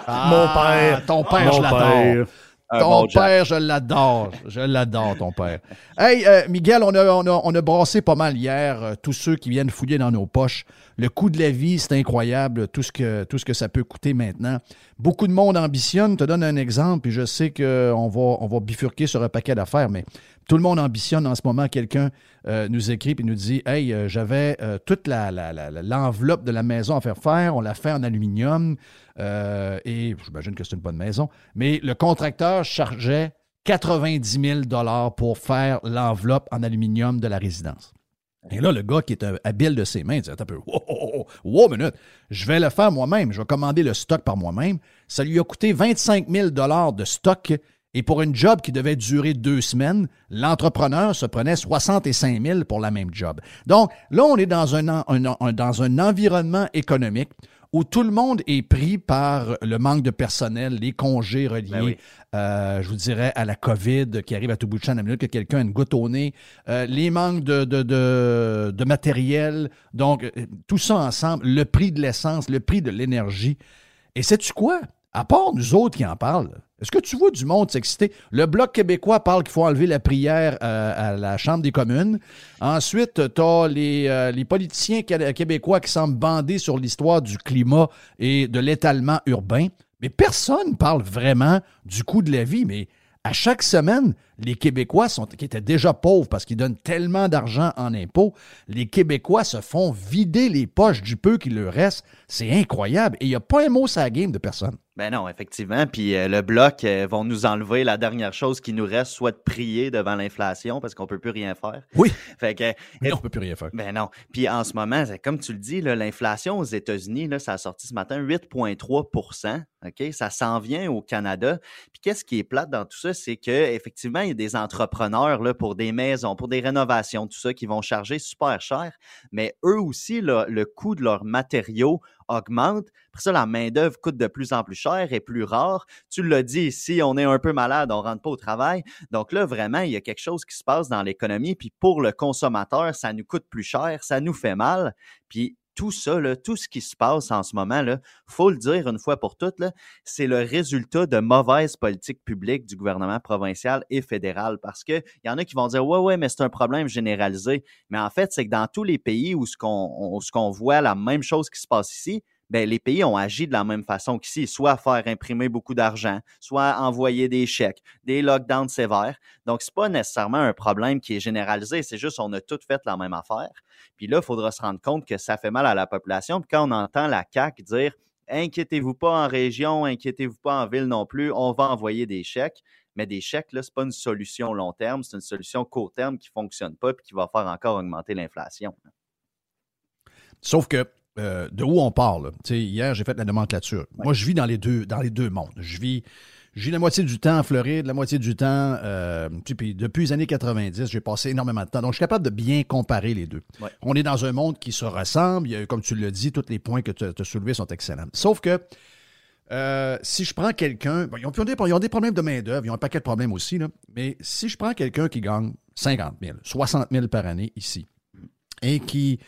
Ah, Mon père. Ton père, Mon je l'adore. Un Ton bon Jack. père, je l'adore. Je l'adore, ton père. Hey, euh, Miguel, on a, on, a, on a brassé pas mal hier, euh, tous ceux qui viennent fouiller dans nos poches. Le coût de la vie, c'est incroyable, tout ce, que, tout ce que ça peut coûter maintenant. Beaucoup de monde ambitionne. Je te donne un exemple, puis je sais qu'on va, on va bifurquer sur un paquet d'affaires, mais tout le monde ambitionne en ce moment. Quelqu'un euh, nous écrit et nous dit Hey, euh, j'avais euh, toute la- la- la- l'enveloppe de la maison à faire faire. On l'a fait en aluminium. et j'imagine que c'est une bonne maison. Mais le contracteur chargeait 90 000 pour faire l'enveloppe en aluminium de la résidence. Et là, le gars qui est habile de ses mains dit Attends un peu, wow, wow, wow, minute, je vais le faire moi-même, je vais commander le stock par moi-même. Ça lui a coûté 25 000 de stock Et pour une job qui devait durer deux semaines, l'entrepreneur se prenait 65 000 pour la même job. Donc là, on est dans un, en- un- un- dans un environnement économique où tout le monde est pris par le manque de personnel, les congés reliés, Ben oui. euh, je vous dirais, à la COVID qui arrive à tout bout de champ, à la minute que quelqu'un a une goutte au nez, euh, les manques de, de, de, de matériel, donc euh, tout ça ensemble, le prix de l'essence, le prix de l'énergie. Et sais-tu quoi? À part nous autres qui en parlent, est-ce que tu vois du monde s'exciter? Le Bloc québécois parle qu'il faut enlever la prière euh, à la Chambre des communes. Ensuite, tu as les, euh, les politiciens qué- québécois qui semblent bandés sur l'histoire du climat et de l'étalement urbain. Mais personne ne parle vraiment du coût de la vie. Mais à chaque semaine, les Québécois sont, qui étaient déjà pauvres parce qu'ils donnent tellement d'argent en impôts, les Québécois se font vider les poches du peu qui leur reste. C'est incroyable. Et il n'y a pas un mot sur la game de personne. Ben non, effectivement. Puis euh, le bloc euh, vont nous enlever la dernière chose qui nous reste, soit de prier devant l'inflation parce qu'on peut plus rien faire. Oui. Fait que Mais on ne peut plus rien faire. Ben non. Puis en ce moment, comme tu le dis, l'inflation aux États-Unis, ça a sorti ce matin 8,3 OK? Ça s'en vient au Canada. Puis qu'est-ce qui est plate dans tout ça, c'est qu'effectivement, il y a des entrepreneurs là, pour des maisons, pour des rénovations, tout ça, qui vont charger super cher. Mais eux aussi, là, le coût de leurs matériaux augmente. Après ça, la main-d'œuvre coûte de plus en plus cher et plus rare. Tu l'as dit, si on est un peu malade, on rentre pas au travail. Donc là, vraiment, il y a quelque chose qui se passe dans l'économie. Puis pour le consommateur, ça nous coûte plus cher, ça nous fait mal. Puis tout ça, là, tout ce qui se passe en ce moment, là, faut le dire une fois pour toutes, c'est le résultat de mauvaises politiques publiques du gouvernement provincial et fédéral. Parce qu'il y en a qui vont dire Ouais, ouais, mais c'est un problème généralisé. Mais en fait, c'est que dans tous les pays où ce qu'on où ce qu'on voit la même chose qui se passe ici, ben, les pays ont agi de la même façon qu'ici, soit faire imprimer beaucoup d'argent, soit envoyer des chèques, des lockdowns sévères. Donc, c'est pas nécessairement un problème qui est généralisé, c'est juste on a tout fait la même affaire. Puis là, il faudra se rendre compte que ça fait mal à la population. Puis quand on entend la CAQ dire inquiétez-vous pas en région, inquiétez-vous pas en ville non plus, on va envoyer des chèques. Mais des chèques, là, c'est pas une solution long terme, c'est une solution court terme qui fonctionne pas puis qui va faire encore augmenter l'inflation. Sauf que euh, de où on parle? Hier, j'ai fait la nomenclature. Moi, je vis dans les deux, dans les deux mondes. Je vis, vis la moitié du temps en Floride, la moitié du temps. euh, puis depuis les années 90, j'ai passé énormément de temps. Donc, je suis capable de bien comparer les deux. Ouais. On est dans un monde qui se ressemble. Il y a, comme tu l'as dit, tous les points que tu as soulevés sont excellents. Sauf que euh, si je prends quelqu'un, bon, ils, ont, ils ont des, ils ont des problèmes de main-d'œuvre, ils ont un paquet de problèmes aussi, là, mais si je prends quelqu'un qui gagne 50 000, 60 000 par année ici, et qui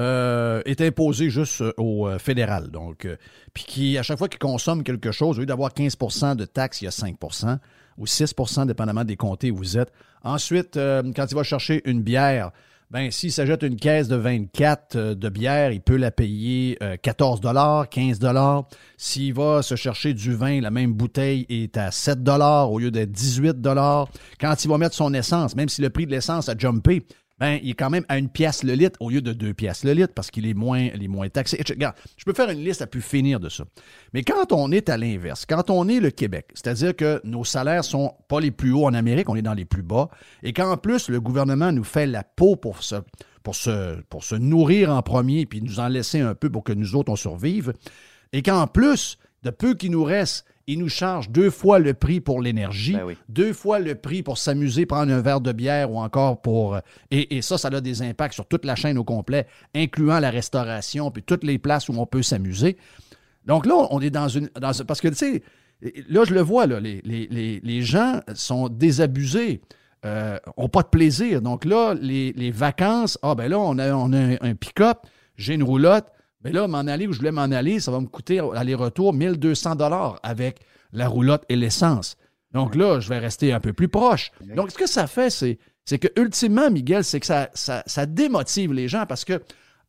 euh, est imposé juste euh, au euh, fédéral, donc, puis qui, à chaque fois qu'il consomme quelque chose, au lieu d'avoir 15% de taxes, il y a 5% ou 6% dépendamment des comtés où vous êtes. Ensuite, quand il va chercher une bière, ben, s'il s'achète une caisse de 24 euh, de bière, il peut la payer euh, 14 15 S'il va se chercher du vin, la même bouteille est à 7 au lieu d'être 18 Quand il va mettre son essence, même si le prix de l'essence a jumpé, ben, il est quand même à une pièce le litre au lieu de deux pièces le litre parce qu'il est moins, il moins taxé. Je- peux faire une liste à plus finir de ça. Mais quand on est à l'inverse, quand on est le Québec, c'est-à-dire que nos salaires sont pas les plus hauts en Amérique, on est dans les plus bas, et qu'en plus le gouvernement nous fait la peau pour se nourrir en premier, puis nous en laisser un peu pour que nous autres on survive, et qu'en plus, de peu qui nous reste, il nous charge deux fois le prix pour l'énergie, Ben oui. deux fois le prix pour s'amuser, prendre un verre de bière ou encore pour... euh, Et, et ça, ça a des impacts sur toute la chaîne au complet, incluant la restauration, puis toutes les places où on peut s'amuser. Donc là, on est dans une... Dans, parce que, tu sais, là, je le vois, là, les, les- les- les gens sont désabusés, euh, ont pas de plaisir. Donc là, les, les vacances, ah ben là, on a, on a un, un pick-up, j'ai une roulotte, mais là, m'en aller où je voulais m'en aller, ça va me coûter aller-retour 1200 dollars avec la roulotte et l'essence. Donc là, je vais rester un peu plus proche. Donc, ce que ça fait, c'est, c'est que, ultimement, Miguel, c'est que ça, ça, ça démotive les gens parce que,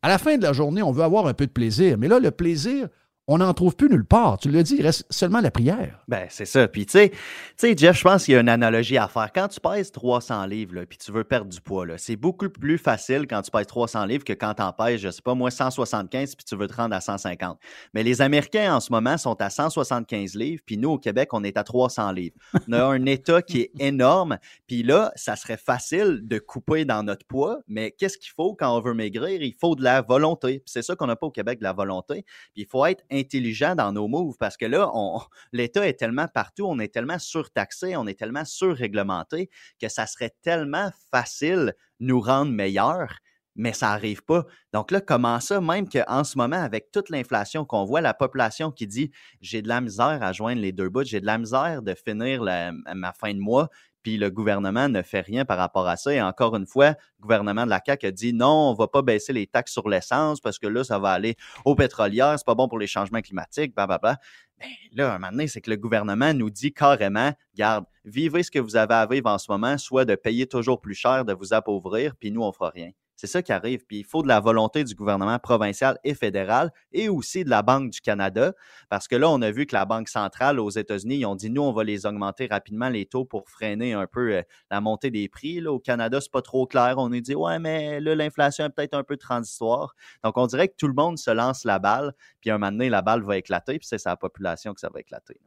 à la fin de la journée, on veut avoir un peu de plaisir. Mais là, le plaisir, on n'en trouve plus nulle part. Tu l'as dit, il reste seulement la prière. Ben, c'est ça. Puis, tu sais, Jeff, je pense qu'il y a une analogie à faire. Quand tu pèses 300 livres, là, puis tu veux perdre du poids, c'est beaucoup plus facile quand tu pèses 300 livres que quand tu en pèses, je sais pas, moi, 175, puis tu veux te rendre à 150. Mais les Américains, en ce moment, sont à 175 livres, puis nous, au Québec, on est à 300 livres. On a un État qui est énorme, puis là, ça serait facile de couper dans notre poids, mais qu'est-ce qu'il faut quand on veut maigrir? Il faut de la volonté. C'est ça qu'on n'a pas au Québec, de la volonté. Puis il faut être intelligents dans nos moves parce que là, l'État est tellement partout, on est tellement surtaxé, on est tellement surréglementé que ça serait tellement facile nous rendre meilleurs mais ça n'arrive pas. Donc là, comment ça, même qu'en ce moment, avec toute l'inflation qu'on voit, la population qui dit j'ai de la misère à joindre les deux bouts, j'ai de la misère de finir ma fin de mois, puis le gouvernement ne fait rien par rapport à ça. Et encore une fois, le gouvernement de la CAQ a dit non, on va pas baisser les taxes sur l'essence parce que là, ça va aller aux pétrolières, c'est pas bon pour les changements climatiques, blablabla. Ben, là, un moment c'est que le gouvernement nous dit carrément, garde, vivez ce que vous avez à vivre en ce moment, soit de payer toujours plus cher, de vous appauvrir, puis nous, on fera rien. C'est ça qui arrive. Puis il faut de la volonté du gouvernement provincial et fédéral et aussi de la Banque du Canada. Parce que là, on a vu que la Banque centrale aux États-Unis, ils ont dit nous, on va les augmenter rapidement les taux pour freiner un peu euh, la montée des prix. Là, au Canada, c'est pas trop clair. On nous dit ouais, mais là, l'inflation est peut-être un peu transitoire. Donc, on dirait que tout le monde se lance la balle, puis un moment donné, la balle va éclater, puis c'est sa population que ça va éclater.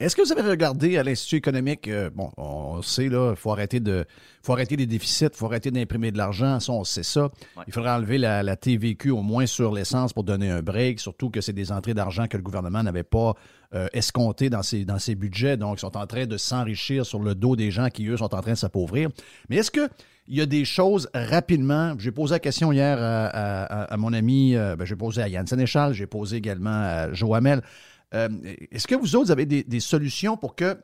Est-ce que vous avez regardé à l'Institut économique, euh, bon, on sait, là, il faut arrêter de, faut arrêter les déficits, il faut arrêter d'imprimer de l'argent, ça, on sait ça. Ouais. Il faudrait enlever la, la TVQ au moins sur l'essence pour donner un break, surtout que c'est des entrées d'argent que le gouvernement n'avait pas euh, escomptées dans ses, dans ses budgets, donc ils sont en train de s'enrichir sur le dos des gens qui, eux, sont en train de s'appauvrir. Mais est-ce que il y a des choses rapidement? J'ai posé la question hier à, à- à- à mon ami, euh, ben, j'ai posé à Yann Sénéchal, j'ai posé également à Joamel. Euh, Est-ce que vous autres avez des, solutions pour que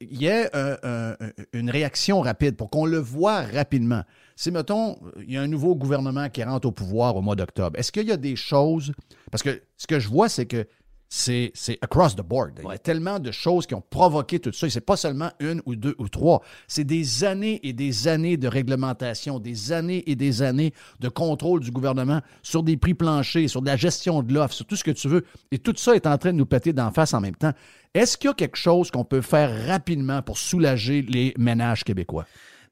il y ait un- une réaction rapide, pour qu'on le voit rapidement? Si, mettons, il y a un nouveau gouvernement qui rentre au pouvoir au mois d'octobre, est-ce qu'il y a des choses? Parce que ce que je vois, c'est que c'est c'est across the board. Il y a tellement de choses qui ont provoqué tout ça. Et c'est pas seulement une ou deux ou trois. C'est des années et des années de réglementation, des années et des années de contrôle du gouvernement sur des prix planchers, sur de la gestion de l'offre, sur tout ce que tu veux. Et tout ça est en train de nous péter d'en face en même temps. Est-ce qu'il y a quelque chose qu'on peut faire rapidement pour soulager les ménages québécois?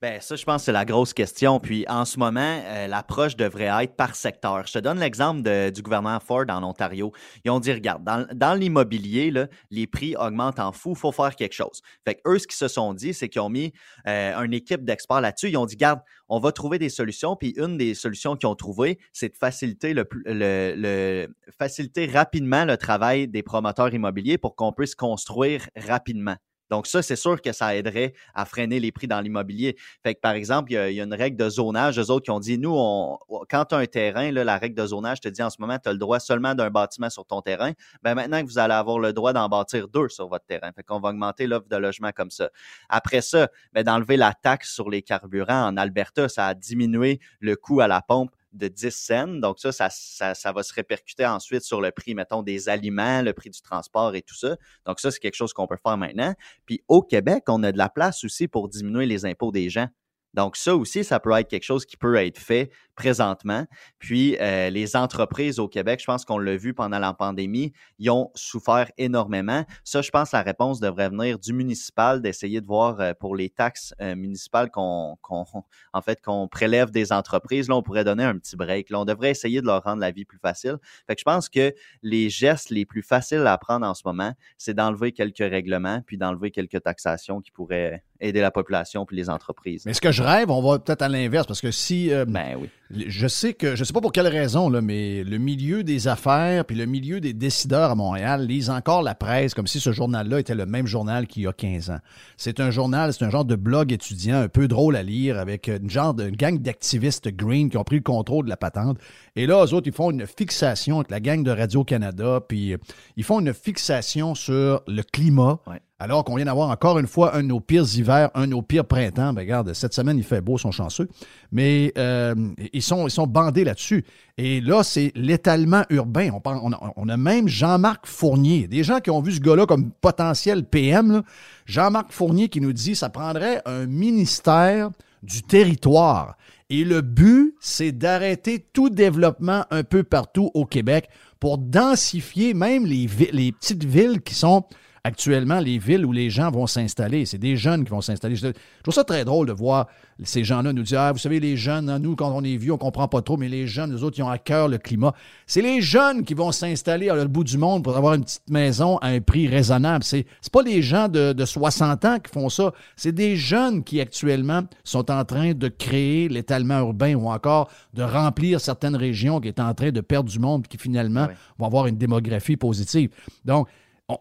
Ben, ça, je pense que c'est la grosse question. Puis en ce moment, euh, l'approche devrait être par secteur. Je te donne l'exemple du gouvernement Ford en Ontario. Ils ont dit, regarde, dans, l'immobilier, les prix augmentent en fou, il faut faire quelque chose. Fait que eux, ce qu'ils se sont dit, c'est qu'ils ont mis euh, une équipe d'experts là-dessus. Ils ont dit, garde, on va trouver des solutions. Puis une des solutions qu'ils ont trouvées, c'est de faciliter, le, le- le- faciliter rapidement le travail des promoteurs immobiliers pour qu'on puisse construire rapidement. Donc ça, c'est sûr que ça aiderait à freiner les prix dans l'immobilier. Fait que, par exemple, il y, a, une règle de zonage. Eux autres qui ont dit, nous, on, quand tu as un terrain, la règle de zonage te dit en ce moment, tu as le droit seulement d'un bâtiment sur ton terrain. Ben maintenant que vous allez avoir le droit d'en bâtir deux sur votre terrain. Fait qu'on va augmenter l'offre de logement comme ça. Après ça, ben, d'enlever la taxe sur les carburants en Alberta, ça a diminué le coût à la pompe de 10 cents. Donc ça, ça, ça, ça va se répercuter ensuite sur le prix, mettons, des aliments, le prix du transport et tout ça. Donc ça, c'est quelque chose qu'on peut faire maintenant. Puis au Québec, on a de la place aussi pour diminuer les impôts des gens. Donc ça aussi, ça peut être quelque chose qui peut être fait présentement. Puis euh, les entreprises au Québec, je pense qu'on l'a vu pendant la pandémie, ils ont souffert énormément. Ça, je pense la réponse devrait venir du municipal, d'essayer de voir euh, pour les taxes euh, municipales qu'on, qu'on- en fait, qu'on prélève des entreprises. Là, on pourrait donner un petit break. Là, on devrait essayer de leur rendre la vie plus facile. Fait que je pense que les gestes les plus faciles à prendre en ce moment, c'est d'enlever quelques règlements, puis d'enlever quelques taxations qui pourraient aider la population puis les entreprises. Mais est-ce que je rêve? On va peut-être à l'inverse, parce que si... euh, Ben oui. Je sais que, je sais pas pour quelle raison, là, mais le milieu des affaires puis le milieu des décideurs à Montréal lisent encore la presse comme si ce journal-là était le même journal qu'il y a 15 ans. C'est un journal, c'est un genre de blog étudiant un peu drôle à lire avec une genre de une gang d'activistes green qui ont pris le contrôle de la patente. Et là, eux autres, ils font une fixation avec la gang de Radio-Canada, puis euh, ils font une fixation sur le climat. Ouais. Alors qu'on vient d'avoir encore une fois un de nos pires hivers, un de nos pires printemps. Ben, regarde, cette semaine, il fait beau, ils sont chanceux. Mais euh, ils, sont, ils sont bandés là-dessus. Et là, c'est l'étalement urbain. On, parle- on a, même Jean-Marc Fournier. Des gens qui ont vu ce gars-là comme potentiel PM. Jean-Marc Fournier qui nous dit ça prendrait un ministère du territoire. Et le but, c'est d'arrêter tout développement un peu partout au Québec pour densifier même les petites villes qui sont actuellement les villes où les gens vont s'installer. C'est des jeunes qui vont s'installer. Je, trouve ça très drôle de voir ces gens-là nous dire Ah, vous savez, les jeunes, hein, nous, quand on est vieux, on comprend pas trop, mais les jeunes, les autres, ils ont à cœur le climat. C'est les jeunes qui vont s'installer à l'autre bout du monde pour avoir une petite maison à un prix raisonnable. C'est c'est pas les gens de, de 60 ans qui font ça. C'est des jeunes qui, actuellement, sont en train de créer l'étalement urbain ou encore de remplir certaines régions qui est en train de perdre du monde et qui, finalement, Oui. vont avoir une démographie positive. Donc,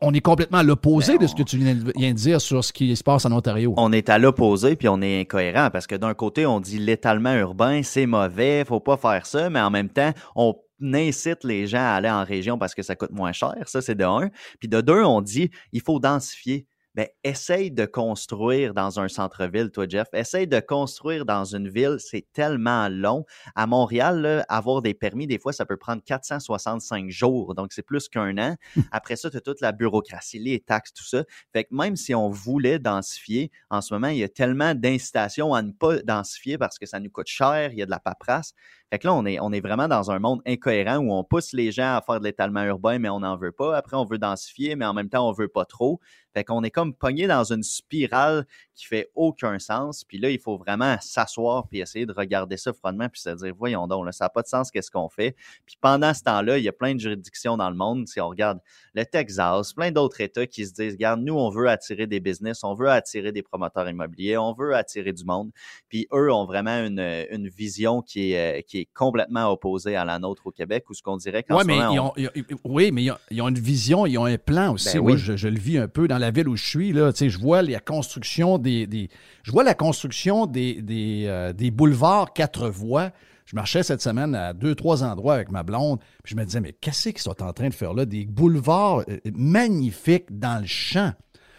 on- est complètement à l'opposé Ben, de ce que tu viens de viens de dire sur ce qui se passe en Ontario. On est à l'opposé puis on est incohérent parce que d'un côté, on dit l'étalement urbain, c'est mauvais, faut pas faire ça, mais en même temps, on incite les gens à aller en région parce que ça coûte moins cher. Ça, c'est de un. Puis de deux, on dit il faut densifier. Ben, essaye de construire dans un centre-ville, toi, Jeff. Essaye de construire dans une ville. C'est tellement long. À Montréal, là, avoir des permis, des fois, ça peut prendre 465 jours. Donc, c'est plus qu'un an. Après ça, tu as toute la bureaucratie, les taxes, tout ça. Fait que même si on voulait densifier, en ce moment, il y a tellement d'incitations à ne pas densifier parce que ça nous coûte cher, il y a de la paperasse. Fait que là, on est, on est vraiment dans un monde incohérent où on pousse les gens à faire de l'étalement urbain, mais on n'en veut pas. Après, on veut densifier, mais en même temps, on veut pas trop. Fait qu'on est comme pogné dans une spirale qui fait aucun sens. Puis là, il faut vraiment s'asseoir puis essayer de regarder ça froidement puis se dire, voyons donc, là, ça n'a pas de sens, qu'est-ce qu'on fait? Puis pendant ce temps-là, il y a plein de juridictions dans le monde. Si on regarde le Texas, plein d'autres États qui se disent, regarde, nous, on veut attirer des business, on veut attirer des promoteurs immobiliers, on veut attirer du monde. Puis eux ont vraiment une, une vision qui est, euh, qui est complètement opposée à la nôtre au Québec, où ce qu'on dirait qu'en Ouais, mais moment, ils on- ont, ils ont- oui, mais ils ont, ils ont une vision, ils ont un plan aussi. Ben Moi, oui. je, je le vis un peu dans la ville où je suis. Là, je vois la construction des, des- je vois la construction des, des, euh, des boulevards quatre voies. Je marchais cette semaine à deux, trois endroits avec ma blonde. Puis je me disais, mais qu'est-ce qu'ils sont en train de faire là? Des boulevards euh, magnifiques dans le champ.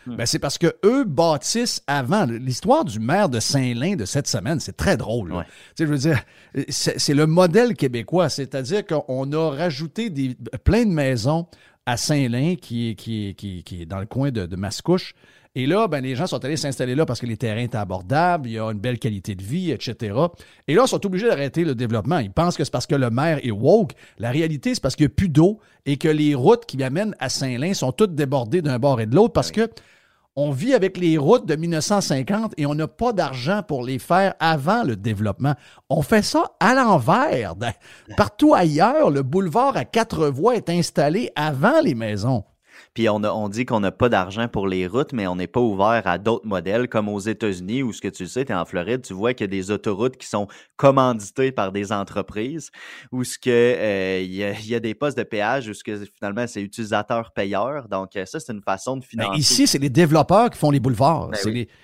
Hmm. Ben, c'est parce que eux bâtissent avant. L'histoire du maire de Saint-Lin de cette semaine, c'est très drôle. Ouais. Je veux dire, c'est c'est le modèle québécois, c'est-à-dire qu'on a rajouté des, plein de maisons à Saint-Lin, qui est, qui, qui, est- qui est dans le coin de, de Mascouche. Et là, ben, les gens sont allés s'installer là parce que les terrains étaient abordables, il y a une belle qualité de vie, etc. Et là, ils sont obligés d'arrêter le développement. Ils pensent que c'est parce que le maire est woke. La réalité, c'est parce qu'il n'y a plus d'eau et que les routes qui amènent à Saint-Lin sont toutes débordées d'un bord et de l'autre parce que on vit avec les routes de 1950 et on n'a pas d'argent pour les faire avant le développement. On fait ça à l'envers. De- Partout ailleurs, le boulevard à quatre voies est installé avant les maisons. Puis on, a- on dit qu'on n'a pas d'argent pour les routes, mais on n'est pas ouvert à d'autres modèles, comme aux États-Unis, où ce que tu sais, tu es en Floride, tu vois qu'il y a des autoroutes qui sont commanditées par des entreprises, où ce que euh, il y, a, il y a des postes de péage, où ce que finalement c'est utilisateur-payeur. Donc euh, ça, c'est une façon de Ben, financer. ici, c'est les développeurs qui font les boulevards. Ben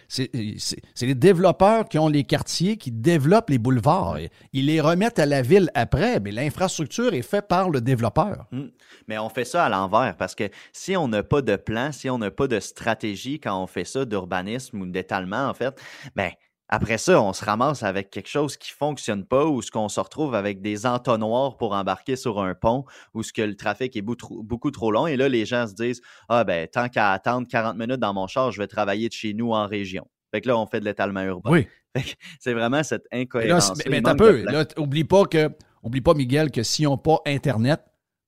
c'est, oui. les, développeurs qui ont les quartiers qui développent les boulevards. Ils les remettent à la ville après, mais l'infrastructure est faite par le développeur. Mm. Mais on fait ça à l'envers parce que si on n'a pas de plan, si on n'a pas de stratégie quand on fait ça d'urbanisme ou d'étalement, en fait, ben après ça, on se ramasse avec quelque chose qui fonctionne pas ou ce qu'on se retrouve avec des entonnoirs pour embarquer sur un pont ou ce que le trafic est beaucoup trop, long. Et là, les gens se disent Ah ben, tant qu'à attendre 40 minutes dans mon char, je vais travailler de chez nous en région. Fait que là, on fait de l'étalement urbain. Oui. C'est vraiment cette Et là, incohérence. mais, mais t'as peu. Là, oublie pas que, oublie pas, Miguel, que s'ils n'ont pas Internet,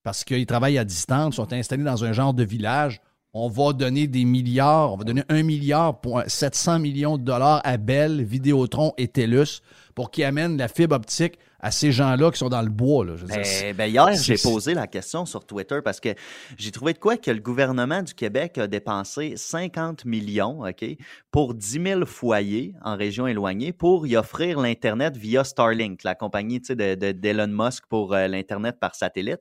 parce qu'ils travaillent à distance, sont installés dans un genre de village, on va donner des milliards, on va donner un milliard pour 700 millions de dollars à Bell, Vidéotron et TELUS pour qu'ils amènent la fibre optique à ces gens-là qui sont dans le bois. Là. Je veux dire, c'est- Ben, ben, hier, j'ai posé la question sur Twitter parce que j'ai trouvé de quoi que le gouvernement du Québec a dépensé 50 millions OK, pour 10 000 foyers en région éloignée pour y offrir l'Internet via Starlink, la compagnie sais, de, de- d'Elon Musk pour euh, l'Internet par satellite.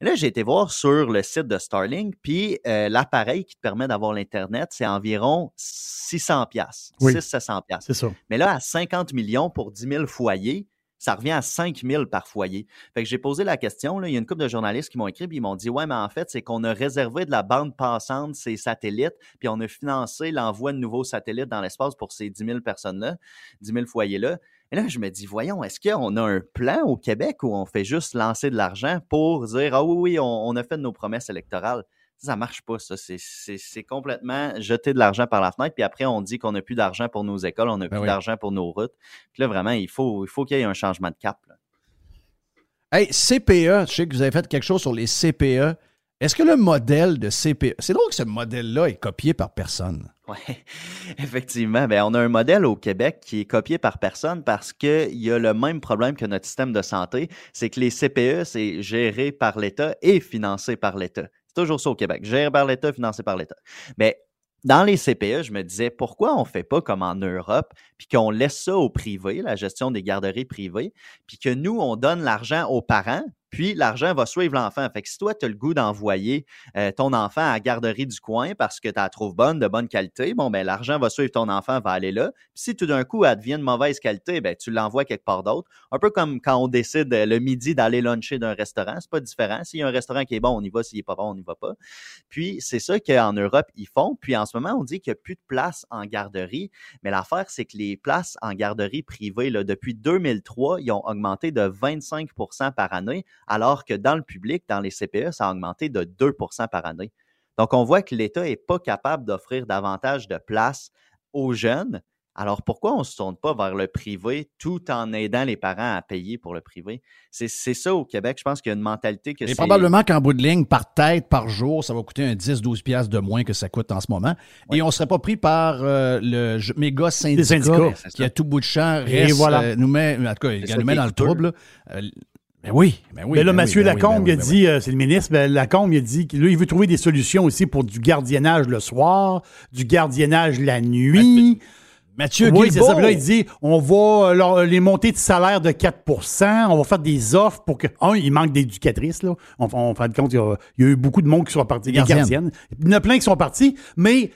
Et là, j'ai été voir sur le site de Starlink, puis euh, l'appareil qui te permet d'avoir l'Internet, c'est environ 600 pièces, Oui. 600-700 pièces. C'est ça. Mais là, à 50 millions pour 10 000 foyers, ça revient à 5 000 par foyer. Fait que j'ai posé la question, il y a une couple de journalistes qui m'ont écrit, puis ils m'ont dit Ouais, mais en fait, c'est qu'on a réservé de la bande passante, ces satellites, puis on a financé l'envoi de nouveaux satellites dans l'espace pour ces 10 000 personnes-là, 10 000 foyers-là. Et là, je me dis, voyons, est-ce qu'on a un plan au Québec où on fait juste lancer de l'argent pour dire Ah oui, oui, on, a fait nos promesses électorales? Ça, marche pas, ça. C'est- C'est c'est complètement jeter de l'argent par la fenêtre. Puis après, on dit qu'on n'a plus d'argent pour nos écoles, on n'a Ben plus oui. d'argent pour nos routes. Puis là, vraiment, il faut il faut qu'il y ait un changement de cap. là. Hey, CPE, je sais que vous avez fait quelque chose sur les CPE. Est-ce que le modèle de CPE, c'est drôle que ce modèle-là est copié par personne. Oui, effectivement. Ben, on a un modèle au Québec qui est copié par personne parce qu'il y a le même problème que notre système de santé, c'est que les CPE, c'est géré par l'État et financé par l'État. Toujours ça au Québec, géré par l'État, financé par l'État. Mais dans les CPE, je me disais, pourquoi on ne fait pas comme en Europe, puis qu'on laisse ça au privé, la gestion des garderies privées, puis que nous, on donne l'argent aux parents, puis l'argent va suivre l'enfant. Fait que si toi, tu as le goût d'envoyer euh, ton enfant à la garderie du coin parce que tu la trouves bonne, de bonne qualité, bon, ben l'argent va suivre ton enfant, va aller là. Puis si tout d'un coup, elle devient de mauvaise qualité, ben tu l'envoies quelque part d'autre. Un peu comme quand on décide euh, le midi d'aller luncher d'un restaurant, c'est pas différent. S'il y a un restaurant qui est bon, on y va. S'il est pas bon, on n'y va pas. Puis c'est ça qu'en Europe, ils font. Puis en ce moment, on dit qu'il n'y a plus de place en garderie. Mais l'affaire, c'est que les places en garderie privée, là, depuis 2003, ils ont augmenté de 25% par année alors que dans le public, dans les CPE, ça a augmenté de 2% par année. Donc, on voit que l'État n'est pas capable d'offrir davantage de places aux jeunes. Alors, pourquoi on ne se tourne pas vers le privé tout en aidant les parents à payer pour le privé? C'est ça au Québec. Je pense qu'il y a une mentalité que Et c'est... probablement qu'en bout de ligne, par tête, par jour, ça va coûter un 10-12 piastres de moins que ça coûte en ce moment. Et on ne serait pas pris par euh, le méga syndicat, syndicats. Qui à tout bout de champ Et reste, voilà. euh, nous met, en tout cas, il nous met dans le trouble. Ben oui, ben oui. Mais là, ben Mathieu oui, ben Lacombe, ben oui, il a ben dit, euh, c'est le ministre, ben, Lacombe, il a dit qu'il il veut trouver des solutions aussi pour du gardiennage le soir, du gardiennage la nuit. Mathieu oui, c'est ça. Là, il dit, on va leur- les montées de salaire de 4% on va faire des offres pour que. Un, il manque d'éducatrices, là. On, on fait compte, il y, a, il y a eu beaucoup de monde qui sont partis, des Gardiennes. gardiennes. Il y en a plein qui sont partis, mais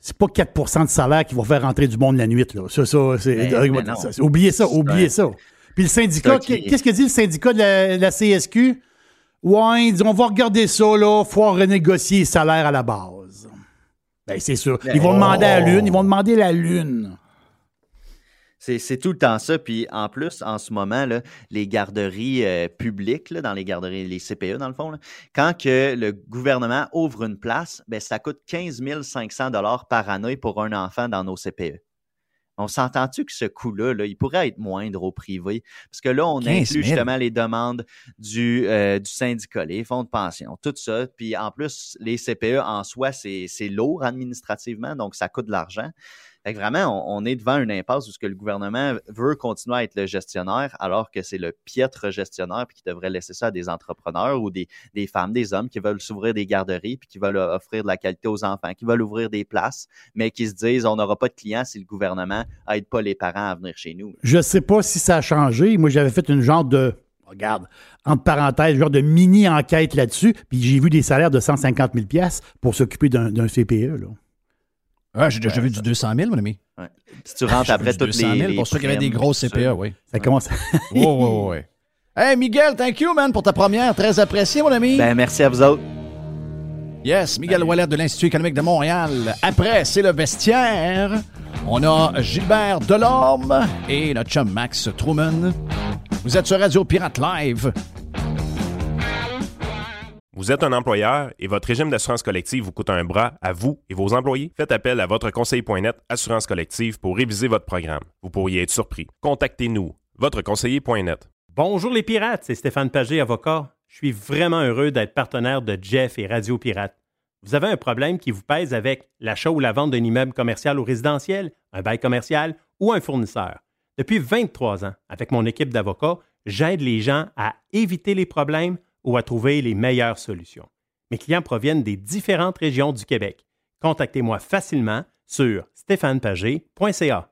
c'est pas 4% de salaire qui va faire rentrer du monde la nuit, là. Ça, ça, c'est. Mais- euh, mais c'est- oubliez ça, oubliez ça. Puis le syndicat, qu'est-ce que dit le syndicat de la, la CSQ? Ouais, il dit, on va regarder ça, là, faut renégocier les salaires à la base. Ben, c'est sûr. Ils vont demander à la Lune, ils vont demander la Lune. C'est c'est tout le temps ça. Puis en plus, en ce moment, là, les garderies euh, publiques, là, dans les garderies, les CPE, dans le fond, là, quand que le gouvernement ouvre une place, ben, ça coûte 15 500 par année pour un enfant dans nos CPE. On s'entend-tu que ce coût-là, là, il pourrait être moindre au privé? Parce que là, on 15 inclut 000. justement les demandes du, euh, du syndicat, les fonds de pension, tout ça. Puis en plus, les CPE en soi, c'est lourd administrativement, donc ça coûte de l'argent. Fait que vraiment, on, est devant une impasse où que le gouvernement veut continuer à être le gestionnaire, alors que c'est le piètre gestionnaire puis qui devrait laisser ça à des entrepreneurs ou des, femmes, des hommes qui veulent s'ouvrir des garderies puis qui veulent euh, offrir de la qualité aux enfants, qui veulent ouvrir des places, mais qui se disent on n'aura pas de clients si le gouvernement aide pas les parents à venir chez nous. Je sais pas si ça a changé. Moi, j'avais fait une genre de, regarde, entre parenthèses, genre de mini-enquête là-dessus, puis j'ai vu des salaires de 150 000 pièces pour s'occuper d'un CPE. Là. Ah, j'ai déjà vu du 200 000, mon ami. Si tu rentres après toutes 200 les, 000 les pour ceux qui avaient des grosses. CPA, oui. Ça commence. Oui, oui, oui. Hey, Miguel, thank you, man, pour ta première. Très apprécié, mon ami. Ben, merci à vous autres. Yes, Miguel Wallet de l'Institut économique de Montréal. Après, c'est le vestiaire. On a Gilbert Delorme et notre chum Max Truman. Vous êtes sur Radio Pirate Live. Vous êtes un employeur et votre régime d'assurance collective vous coûte un bras à vous et vos employés? Faites appel à votre conseiller.net Assurance collective pour réviser votre programme. Vous pourriez être surpris. Contactez-nous. Votre conseiller.net. Bonjour les pirates, c'est Stéphane Pagé, avocat. Je suis vraiment heureux d'être partenaire de Jeff et Radio Pirate. Vous avez un problème qui vous pèse avec l'achat ou la vente d'un immeuble commercial ou résidentiel, un bail commercial ou un fournisseur. Depuis 23 ans, avec mon équipe d'avocats, j'aide les gens à éviter les problèmes ou à trouver les meilleures solutions. Mes clients proviennent des différentes régions du Québec. Contactez-moi facilement sur stéphanepagé.ca.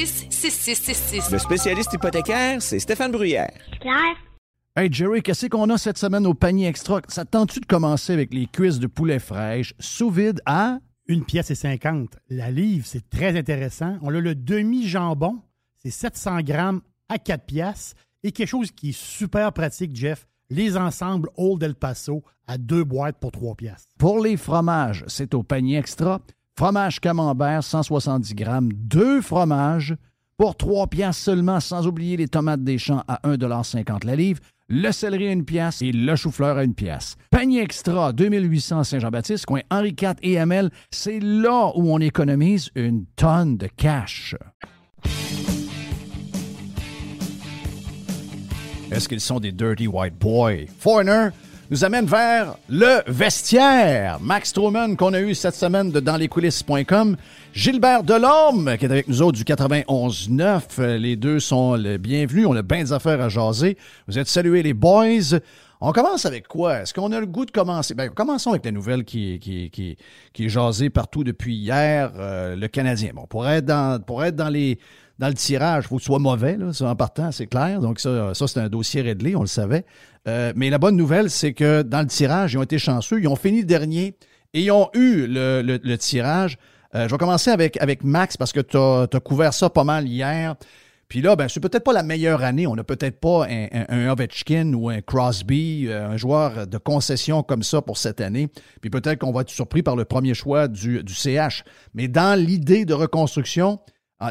266-6666. Le spécialiste hypothécaire, c'est Stéphane Bruyère. Claire? Hey Jerry, qu'est-ce qu'on a cette semaine au panier extra? Ça te tente-tu de commencer avec les cuisses de poulet fraîche sous vide à... Une pièce et 50. La livre, c'est très intéressant. On a le demi-jambon, c'est 700 grammes à 4 pièces. Et quelque chose qui est super pratique, Jeff, les ensembles Old El Paso à deux boîtes pour trois piastres. Pour les fromages, c'est au panier extra. Fromage camembert, 170 grammes, deux fromages pour 3 piastres seulement, sans oublier les tomates des champs à 1,50 la livre, le céleri à une pièce et le chou-fleur à une pièce. Panier extra, 2800 Saint-Jean-Baptiste, coin Henri IV et ML, c'est là où on économise une tonne de cash. Est-ce qu'ils sont des dirty white boys? Foreigner nous amène vers le vestiaire. Max Truman qu'on a eu cette semaine de danslescoulisses.com. Gilbert Delorme qui est avec nous autres du 91.9. Euh, Les deux sont les bienvenus. On a bien des affaires à jaser. Vous êtes salués les boys. On commence avec quoi? Est-ce qu'on a le goût de commencer? Ben, commençons avec la nouvelle qui, qui, qui, qui est jasée partout depuis hier, euh, le Canadien. Bon, pour être dans, pour être dans les dans le tirage, il faut que ce soit mauvais, là, ça, en partant, c'est clair. Donc, ça, c'est un dossier réglé, on le savait. Euh, mais la bonne nouvelle, c'est que dans le tirage, ils ont été chanceux. Ils ont fini le dernier et ils ont eu le, tirage. Euh, je vais commencer avec, Max parce que tu as, couvert ça pas mal hier. Puis là, ben, c'est peut-être pas la meilleure année. On n'a peut-être pas un, Ovechkin ou un Crosby, euh, un joueur de concession comme ça pour cette année. Puis peut-être qu'on va être surpris par le premier choix du, CH. Mais dans l'idée de reconstruction,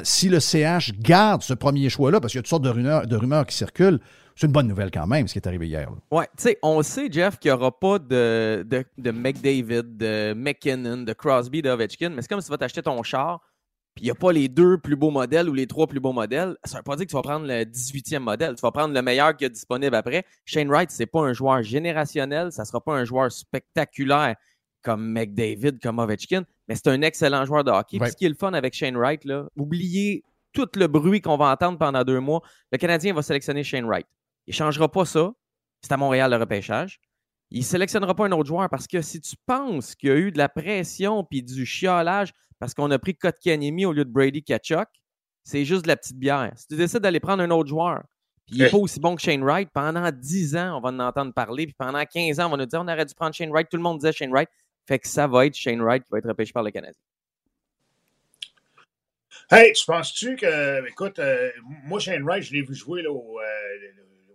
si le CH garde ce premier choix-là, parce qu'il y a toutes sortes de rumeurs, de rumeurs qui circulent, c'est une bonne nouvelle quand même, ce qui est arrivé hier. Ouais, tu sais, on sait, Jeff, qu'il n'y aura pas de, de, de McDavid, de McKinnon, de Crosby, de Ovechkin, mais c'est comme si tu vas t'acheter ton char, puis il n'y a pas les deux plus beaux modèles ou les trois plus beaux modèles. Ça ne veut pas dire que tu vas prendre le 18e modèle. Tu vas prendre le meilleur qui est disponible après. Shane Wright, c'est pas un joueur générationnel, ça ne sera pas un joueur spectaculaire comme McDavid, comme Ovechkin, mais c'est un excellent joueur de hockey. Puis Ouais. ce qui est le fun avec Shane Wright, là, oubliez tout le bruit qu'on va entendre pendant deux mois. Le Canadien va sélectionner Shane Wright. Il ne changera pas ça. C'est à Montréal le repêchage. Il ne sélectionnera pas un autre joueur parce que si tu penses qu'il y a eu de la pression puis du chiolage parce qu'on a pris Kotkaniemi au lieu de Brady Kachuk, c'est juste de la petite bière. Si tu décides d'aller prendre un autre joueur, puis il n'est pas aussi bon que Shane Wright, pendant 10 ans, on va en entendre parler, puis pendant 15 ans, on va nous dire on aurait dû prendre Shane Wright. Tout le monde disait Shane Wright. Fait que ça va être Shane Wright qui va être repêché par le Canadien. Hey, tu penses-tu que, écoute, euh, moi, Shane Wright, je l'ai vu jouer là, au, euh,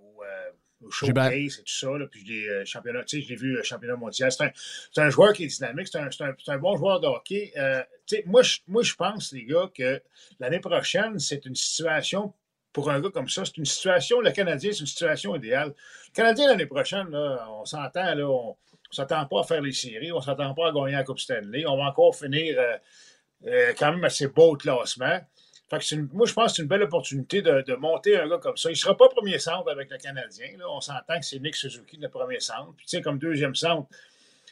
au, euh, showcase et tout ça, là, puis je l'ai, euh, championnat, tu sais, je l'ai vu euh, championnat mondial. C'est un, c'est un joueur qui est dynamique, c'est un, c'est un- c'est un bon joueur de hockey. Euh, tu sais, moi, je, moi, je pense, les gars, que l'année prochaine, c'est une situation, pour un gars comme ça, c'est une situation, le Canadien, c'est une situation idéale. Le Canadien, l'année prochaine, là, on s'entend, on s'attend pas à faire les séries, on s'attend pas à gagner la Coupe Stanley, on va encore finir euh, euh, quand même assez beau au classement. Moi, je pense que c'est une belle opportunité de, monter un gars comme ça. Il ne sera pas premier centre avec le Canadien. On s'entend que c'est Nick Suzuki le premier centre. Puis, tu sais, comme deuxième centre,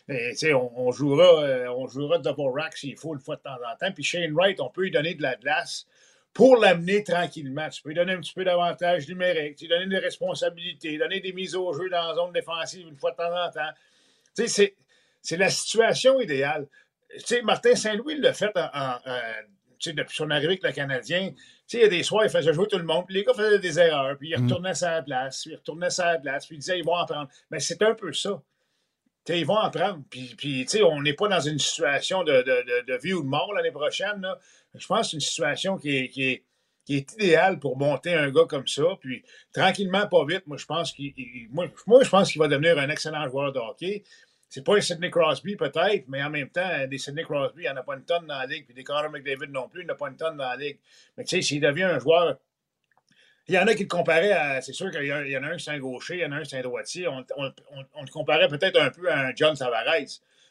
eh, on, on jouera, euh, on jouera double rack s'il faut une fois de temps en temps. Puis Shane Wright, on peut lui donner de la glace pour l'amener tranquillement. Tu peux lui donner un petit peu d'avantage numérique, tu lui donner des responsabilités, donner des mises au jeu dans la zone défensive une fois de temps en temps. C'est- c'est la situation idéale. Martin Saint-Louis l'a fait en- en- en- tu sais, depuis son arrivée avec le Canadien. Il y a des soirs, il faisait jouer tout le monde, puis les gars faisaient des erreurs, puis ils Mm. retournaient sur la place, puis ils retournaient sur la place, puis ils disaient, ils vont en prendre. Mais c'est un peu ça. Ils vont en prendre. Puis, on n'est pas dans une situation de, de, de, de vie ou de mort l'année prochaine. là. Je pense que c'est une situation qui est, qui, est, qui est idéale pour monter un gars comme ça. Puis, tranquillement, pas vite, moi, je pense qu'il il- moi, moi, je pense qu'il va devenir un excellent joueur de hockey. C'est pas un Sidney Crosby, peut-être, mais en même temps, des Sidney Crosby, il n'y en a pas une tonne dans la ligue. Puis des Connor McDavid non plus, il n'y en a pas une tonne dans la ligue. Mais tu sais, s'il devient un joueur il y en a qui le comparaient à. C'est sûr qu'il y, en a un qui c'est un gaucher, il y en a un qui c'est un droitier. On, on- le comparait peut-être un peu à un John Tavares.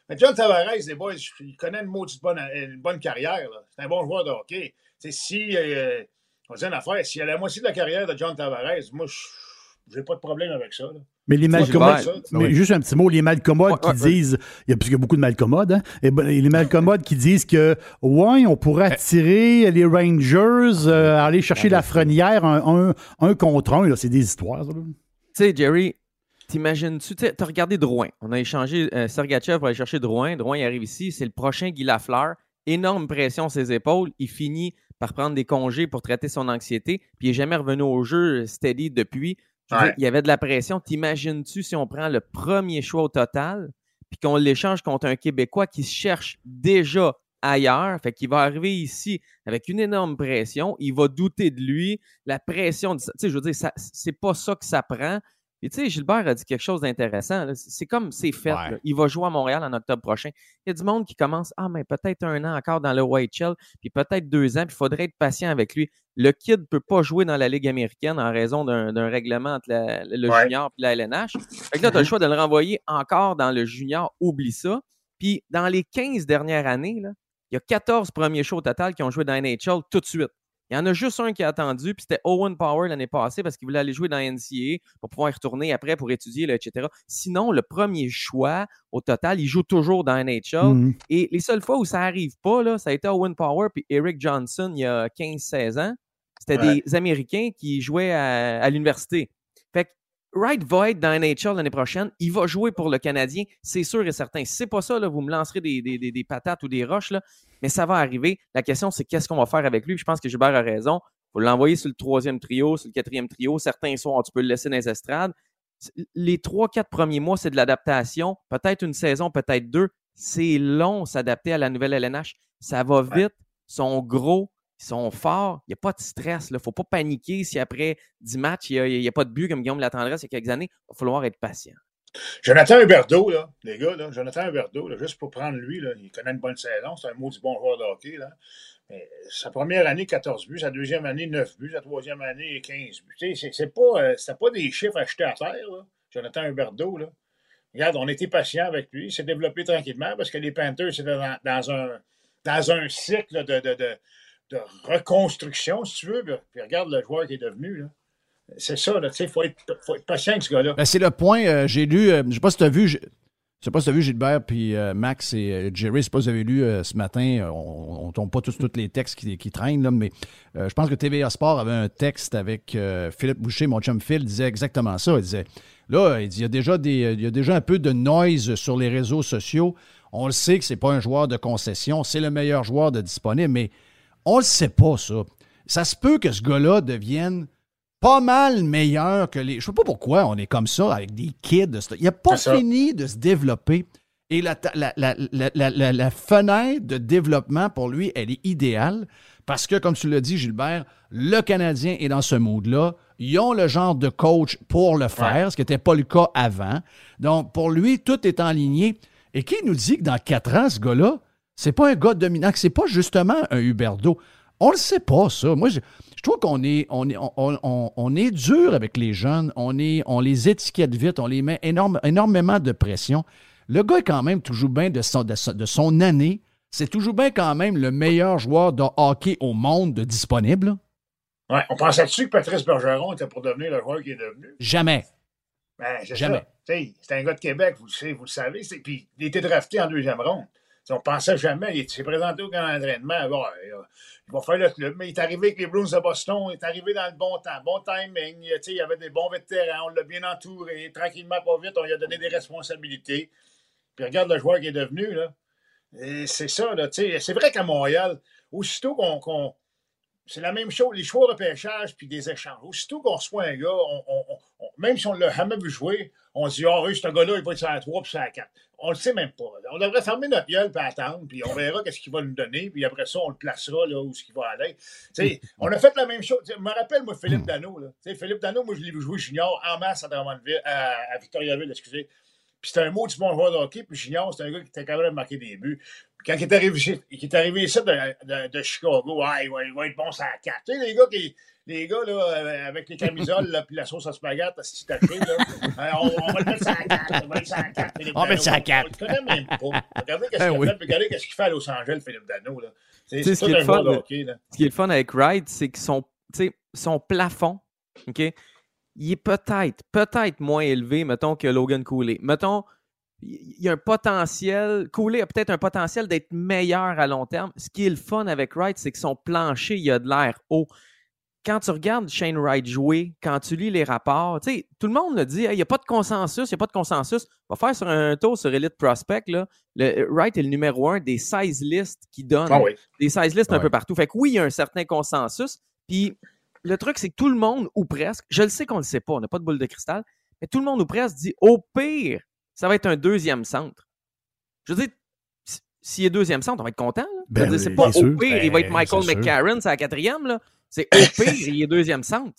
Mais John Tavares, les boys, il connaît une maudite bonne, une bonne carrière. C'est un bon joueur de hockey. Tu sais, si. euh, on dit une affaire, s'il y a la moitié de la carrière de John Tavares, moi, je n'ai pas de problème avec ça. là. Mais les malcommodes, mais Oui. juste un petit mot, les malcommodes Ouais, qui ouais, disent, il y a, parce qu'il y a beaucoup de malcommodes, hein, et ben, les malcommodes qui disent que, ouais, on pourrait attirer les Rangers, euh, aller chercher la frenière un, un, un contre un, là, c'est des histoires. Tu sais, Jerry, t'imagines-tu, tu as regardé Drouin. On a échangé euh, Sergachev pour aller chercher Drouin. Drouin il arrive ici, c'est le prochain Guy Lafleur. Énorme pression sur ses épaules. Il finit par prendre des congés pour traiter son anxiété, puis il n'est jamais revenu au jeu steady depuis. Ouais. dire, il y avait de la pression. T'imagines-tu si on prend le premier choix au total, puis qu'on l'échange contre un Québécois qui se cherche déjà ailleurs, fait qu'il va arriver ici avec une énorme pression, il va douter de lui, la pression, tu sais, je veux dire, c'est pas ça que ça prend. Puis tu sais, Gilbert a dit quelque chose d'intéressant. C'est comme c'est fait. Ouais. Il va jouer à Montréal en octobre prochain. Il y a du monde qui commence, ah, mais peut-être un an encore dans le YHL, puis peut-être deux ans, puis il faudrait être patient avec lui. Le kid ne peut pas jouer dans la Ligue américaine en raison d'un d'un règlement entre la- le Ouais. junior et la LNH. Fait que là, tu as le choix de le renvoyer encore dans le junior, oublie ça. Puis dans les 15 dernières années, là, il y a 14 premiers shows au total qui ont joué dans NHL tout de suite. Il y en a juste un qui a attendu, puis c'était Owen Power l'année passée parce qu'il voulait aller jouer dans NCAA pour pouvoir y retourner après pour étudier, là, etc. Sinon, le premier choix, au total, il joue toujours dans NHL. Mhm. Et les seules fois où ça arrive pas, là, ça a été Owen Power puis Eric Johnson il y a 15-16 ans. C'était Ouais. des Américains qui jouaient à, à l'université. Fait que Wright va être dans NHL l'année prochaine. Il va jouer pour le Canadien, c'est sûr et certain. Si c'est pas ça, là, vous me lancerez des, des- des- des patates ou des roches, là, mais ça va arriver. La question, c'est qu'est-ce qu'on va faire avec lui? Je pense que Gilbert a raison. Il faut l'envoyer sur le troisième trio, sur le quatrième trio. Certains soirs, tu peux le laisser dans les estrades. Les trois, quatre premiers mois, c'est de l'adaptation. Peut-être une saison, peut-être deux. C'est long s'adapter à la nouvelle LNH. Ça va vite. Ils sont gros. Ils sont forts. Il n'y a pas de stress. Il ne faut pas paniquer si après 10 matchs, il n'y a, pas de but comme Guillaume Latendresse il y a quelques années. Il va falloir être patient. Jonathan Huberdeau, là, les gars, Jonathan Huberdeau, juste pour prendre lui, il connaît une bonne saison, c'est un maudit bon joueur de sa première année, 14 buts, sa deuxième année, 9 buts, sa troisième année, 15 buts. C'est c'est pas, euh, pas des chiffres achetés à terre, là, Jonathan Huberdeau. Là. Regarde, on était patient avec lui, il s'est développé tranquillement parce que les Panthers, c'était dans, un, cycle de, reconstruction, si tu veux. Puis regarde le joueur qui est devenu. Là. C'est ça, tu sais, il faut être, faut être patient avec ce gars-là. Ben, c'est le point. euh, j'ai lu, euh, je sais pas si tu as vu, je sais pas si tu as vu Gilbert, puis euh, Max et Jerry, je sais pas si vous avez lu ce matin, on ne tombe pas tous, tous les textes qui, qui traînent, là, mais je pense que TVA Sport avait un texte avec Philippe Boucher, mon chum Phil, disait exactement ça. Il disait, là, il dit, il y a déjà, des, il y a déjà un peu de noise sur les réseaux sociaux. On le sait que c'est pas un joueur de concession, c'est le meilleur joueur de disponible, mais on le sait pas, ça. Ça se peut que ce gars-là devienne pas mal meilleur que les. Je sais pas pourquoi on est comme ça avec des kids. Il n'a pas fini de se développer. Et la, fenêtre de développement pour lui, elle est idéale parce que, comme tu l'as dit, Gilbert, le Canadien est dans ce mood-là. Ils ont le genre de coach pour le faire, ce qui n'était pas le cas avant. Donc, pour lui, tout est enligné. Et qui nous dit que dans quatre ans, ce gars-là, c'est pas un gars dominant, que c'est pas justement un Huberdo. On le sait pas, ça. Moi, je, je trouve qu'on est, on est, on, on- on est dur avec les jeunes. On, est, on les étiquette vite. On les met énorme, énormément de pression. Le gars est quand même toujours bien de son, de son, de son année. C'est toujours bien quand même le meilleur joueur de hockey au monde de disponible. Ouais, on pensait-tu que Patrice Bergeron était pour devenir le joueur qu'il est devenu? Jamais. Ben, c'est Jamais. C'est un gars de Québec, vous le savez, vous le savez. Puis il a été drafté en deuxième ronde. On pensait jamais. Il s'est présenté au. Bon, euh, il va faire le club. Mais il est arrivé avec les Blues de Boston. Il est arrivé dans le bon temps, bon timing. Il y avait des bons vétérans. On l'a bien entouré. Tranquillement, pas vite, on lui a donné des responsabilités. Puis regarde le joueur qui est devenu. Là. C'est ça. Là, c'est vrai qu'à Montréal, aussitôt qu'on. c'est la même chose, les choix de repêchage puis des échanges. Aussitôt qu'on reçoit un gars, même si on ne l'a jamais vu jouer, on se dit Ah oui, ce gars-là, il va être sur la 3 puis sur la 4. On le sait même pas. On devrait fermer notre gueule puis attendre, puis on verra qu'est-ce qu'il va nous donner, puis après ça, on le placera là où ce qu'il va aller. On a fait la même chose. Je me rappelle, moi, Philippe Dano. Là. Philippe Dano, moi, je l'ai jouer junior en masse à à, à Victoriaville, excusez. Puis c'était un mot du bon joueur de hockey, puis junior, c'était un gars qui était capable de marquer des buts. Puis quand il est arrivé ici, il arrivé ici de, de- Chicago, ah, il, va, il être bon sur la 4. Tu sais, les gars qui. Les gars, là, euh, avec les camisoles, là, puis la sauce à spaghetti, c'est taché, là. Euh, on, on va le mettre sur la 4. On va le mettre sur la 4. Philippe On va le mettre sur la Dano. quatre. On le connaît même pas. Regardez qu'est-ce Ben qu'il fait, puis regardez qu'est-ce qu'il fait à Los Angeles, Philippe Dano, là. C'est ce qui est fun de de- hockey, là. Ce qui est le fun avec Wright, c'est que son, tu sais, son plafond, OK, il est peut-être, peut-être moins élevé, mettons, que Logan Cooley. Mettons, il y a un potentiel, Cooley a peut-être un potentiel d'être meilleur à long terme. Ce qui est le fun avec Wright, c'est que son plancher, il a de l'air haut. Quand tu regardes Shane Wright jouer, quand tu lis les rapports, tu sais, tout le monde le dit, Hey, il n'y a pas de consensus, il n'y a pas de consensus. On va faire sur un tour sur Elite Prospect, là. Le, Wright est le numéro un des 16 listes qui donnent Ah oui. des 16 listes un Ouais. peu partout. Fait que oui, il y a un certain consensus. Puis le truc, c'est que tout le monde, ou presque, je le sais qu'on ne le sait pas, on n'a pas de boule de cristal, mais tout le monde, ou presque, dit au pire, ça va être un deuxième centre. Je veux dire, s'il est deuxième centre, on va être content. Ben oui, c'est pas au pire, il va être Ben, Michael. McCarron, c'est la quatrième. là. C'est au pire, il est deuxième centre.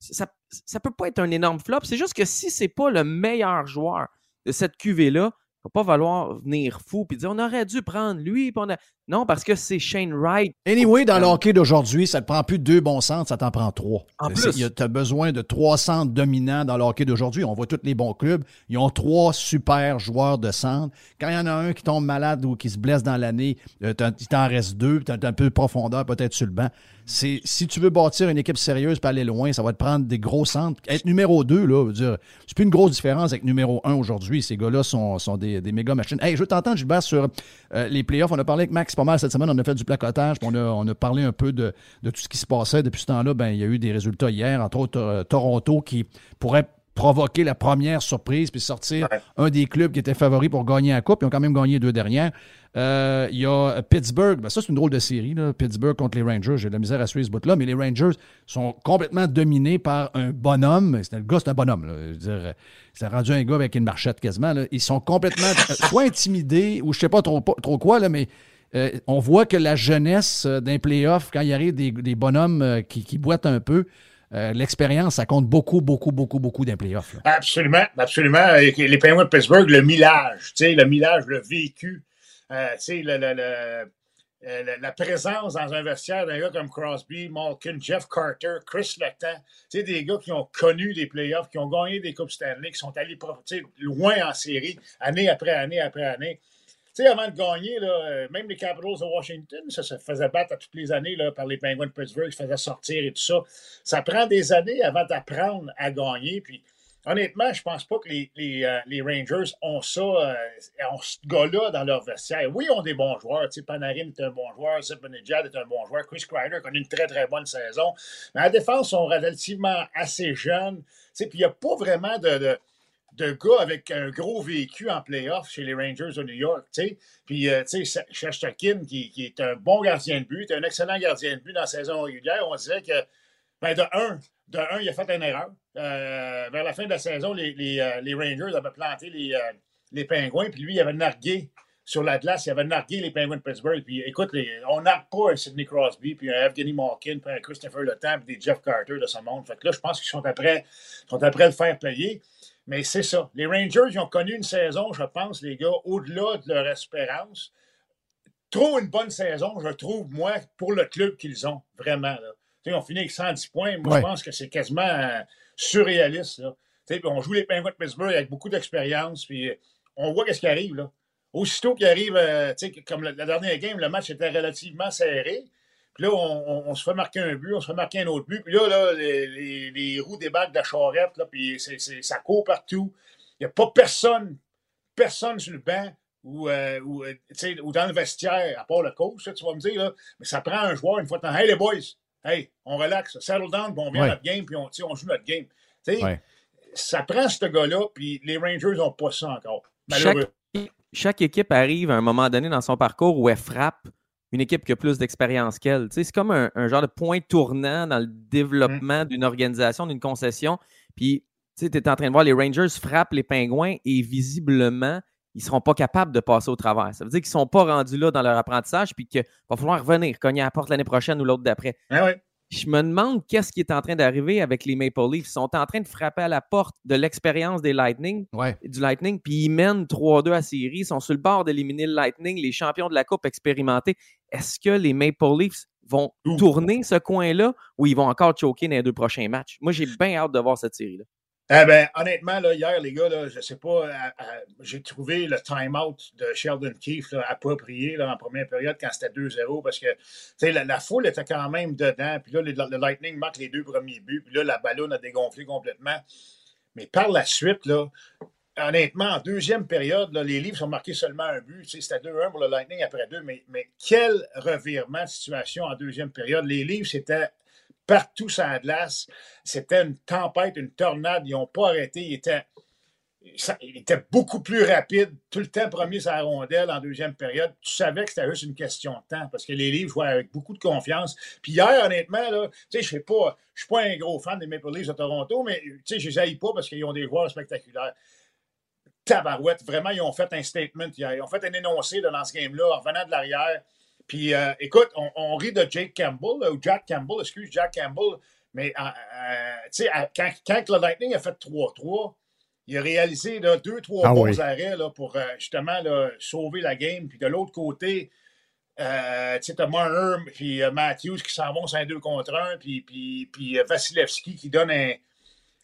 Ça, ça peut pas être un énorme flop. C'est juste que si c'est pas le meilleur joueur de cette QV-là, il va pas falloir venir fou puis dire on aurait dû prendre lui. on a... Non, parce que c'est Shane Wright. Anyway, dans le hockey d'aujourd'hui, ça ne te prend plus deux bons centres, ça t'en prend trois. En plus. Tu as besoin de trois centres dominants dans le hockey d'aujourd'hui. On voit tous les bons clubs. Ils ont trois super joueurs de centre. Quand il y en a un qui tombe malade ou qui se blesse dans l'année, euh, il t'en reste deux, tu as un peu de profondeur peut-être sur le banc. C'est, si tu veux bâtir une équipe sérieuse et aller loin, ça va te prendre des gros centres. Être numéro 2, là, veut dire, c'est plus une grosse différence avec numéro 1 aujourd'hui. Ces gars-là sont, sont des, des méga machines. Hey, je veux t'entendre, Gilbert, sur euh, les playoffs. On a parlé avec Max pas mal cette semaine. On a fait du placotage. puis On a, on a parlé un peu de, de tout ce qui se passait. Depuis ce temps-là, ben, il y a eu des résultats hier, entre autres euh, Toronto, qui pourrait provoquer la première surprise puis sortir un des clubs qui était favori pour gagner la Coupe. Ils ont quand même gagné les deux dernières. Euh, Il y a Pittsburgh. Ben, ça, c'est une drôle de série. Là. Pittsburgh contre les Rangers. J'ai de la misère à suivre ce bout-là. Mais les Rangers sont complètement dominés par un bonhomme. Le gars, c'est un bonhomme. Là. Je veux dire, euh, c'est rendu un gars avec une marchette quasiment. là. Ils sont complètement soit intimidés ou je sais pas trop, trop quoi, là, mais euh, on voit que la jeunesse euh, d'un playoff, quand il arrive des, des bonhommes euh, qui, qui boitent un peu, l'expérience, ça compte beaucoup, beaucoup, beaucoup, beaucoup d'un playoff. Absolument, absolument. Les Penguins de Pittsburgh, le millage, le millage, le vécu, la, présence dans un vestiaire d'un gars comme Crosby, Malkin, Jeff Carter, Chris Letang, des gars qui ont connu des playoffs, qui ont gagné des Coupes Stanley, qui sont allés loin en série, année après année après année. Avant de gagner, là, euh, même les Capitals de Washington, ça se faisait battre à toutes les années là, par les Penguins de Pittsburgh, ils se faisaient sortir et tout ça. Ça prend des années avant d'apprendre à gagner. Puis, honnêtement, je pense pas que les, euh, Rangers ont ça, euh, ont ce gars-là dans leur vestiaire. Oui, ils ont des bons joueurs. Tu sais, Panarin est un bon joueur, Zibanejad est un bon joueur, Chris Kreider connu une très, très bonne saison. Mais la défense, ils sont relativement assez jeunes. Puis, il n'y a pas vraiment de de gars avec un gros vécu en playoff chez les Rangers de New York, tu sais. Puis, euh, tu sais, Shesterkin, qui, qui est un bon gardien de but, un excellent gardien de but dans la saison régulière, on dirait que, ben, de un, de un, il a fait une erreur. Euh, vers la fin de la saison, les, les, euh, les Rangers avaient planté les, les Pingouins, puis lui, il avait nargué sur la glace, il avait nargué les Penguins de Pittsburgh. Puis écoute, les- on nargue pas un Sidney Crosby, puis un Evgeny Malkin, puis un Christopher Le Temps, puis des Jeff Carter de ce monde. Fait que là, je pense qu'ils sont après, sont après le faire payer. Mais c'est ça. Les Rangers, ils ont connu une saison, je pense, les gars, au-delà de leur espérance. Trop une bonne saison, je trouve, moi, pour le club qu'ils ont, vraiment. Là. Tu sais, on finit avec 110 points. Moi, Ouais. je pense que c'est quasiment euh, surréaliste. Là. On joue les Penguins de Pittsburgh avec beaucoup d'expérience, puis euh, on voit qu'est-ce qui arrive. Là. Aussitôt qu'il arrive, euh, comme la, la dernière game, le match était relativement serré. Puis là, on, on- on se fait marquer un but, on se fait marquer un autre but. Puis là, là les, les- les roues débarquent de la charrette, là, puis c'est- c'est- ça court partout. Il n'y a pas personne, personne sur le banc ou, euh, ou, euh, tu sais, ou dans le vestiaire, à part le coach, tu vas me dire. Là, mais ça prend un joueur une fois de temps. Hey, les boys, hey, on relaxe, settle down, puis on vient Ouais. notre game, puis on, on joue notre game. Ouais. Ça prend ce gars-là, puis les Rangers n'ont pas ça encore. Chaque, Malheureux. chaque équipe arrive à un moment donné dans son parcours où elle frappe une équipe qui a plus d'expérience qu'elle. Tu sais, c'est comme un, un genre de point tournant dans le développement d'une organisation, d'une concession. Puis, tu sais, tu es en train de voir les Rangers frappent les Pingouins et visiblement, ils ne seront pas capables de passer au travers. Ça veut dire qu'ils ne sont pas rendus là dans leur apprentissage puis qu'il va falloir revenir, cogner à la porte l'année prochaine ou l'autre d'après. Ah ouais. Je me demande qu'est-ce qui est en train d'arriver avec les Maple Leafs. Ils sont en train de frapper à la porte de l'expérience des Lightning, Ouais. du Lightning, puis ils mènent 3-2 à série. Ils sont sur le bord d'éliminer le Lightning, les champions de la Coupe expérimentés. Est-ce que les Maple Leafs vont Ouh. tourner ce coin-là ou ils vont encore choquer dans les deux prochains matchs? Moi, j'ai bien hâte de voir cette série-là. Eh ben, honnêtement, là, hier, les gars, là, je sais pas, j'ai trouvé le time-out de Sheldon Keefe là, approprié en première période quand c'était 2-0 parce que la, la foule était quand même dedans. Puis là, le, le Lightning marque les deux premiers buts. Puis là, la ballonne a dégonflé complètement. Mais par la suite, là, honnêtement, en deuxième période, les livres sont marqués seulement un but. C'était 2-1 pour le Lightning après deux. Mais, quel revirement de situation en deuxième période. Les livres, c'était partout la glace. C'était une tempête, une tornade. Ils n'ont pas arrêté. Ils étaient, beaucoup plus rapides. Tout le temps sur la rondelle en deuxième période. Tu savais que c'était juste une question de temps parce que les livres jouaient avec beaucoup de confiance. Puis hier, honnêtement, je ne suis pas un gros fan des Maple Leafs de Toronto, mais je les haïs pas parce qu'ils ont des joueurs spectaculaires. Tabarouette, vraiment, ils ont fait un statement. Ils ont fait un énoncé dans ce game-là en revenant de l'arrière. Puis, euh, écoute, on, on rit de Jake Campbell, ou Jack Campbell, excuse, Jack Campbell, Mais euh, euh, tu sais, quand, quand le Lightning a fait 3-3, il a réalisé là, deux, trois Ah bons oui. arrêts là, pour justement là, sauver la game. Puis de l'autre côté, euh, tu sais, t'as Marner puis Matthews qui s'en vont sur un 2 contre 1, puis, puis, puis Vasilevski qui donne un,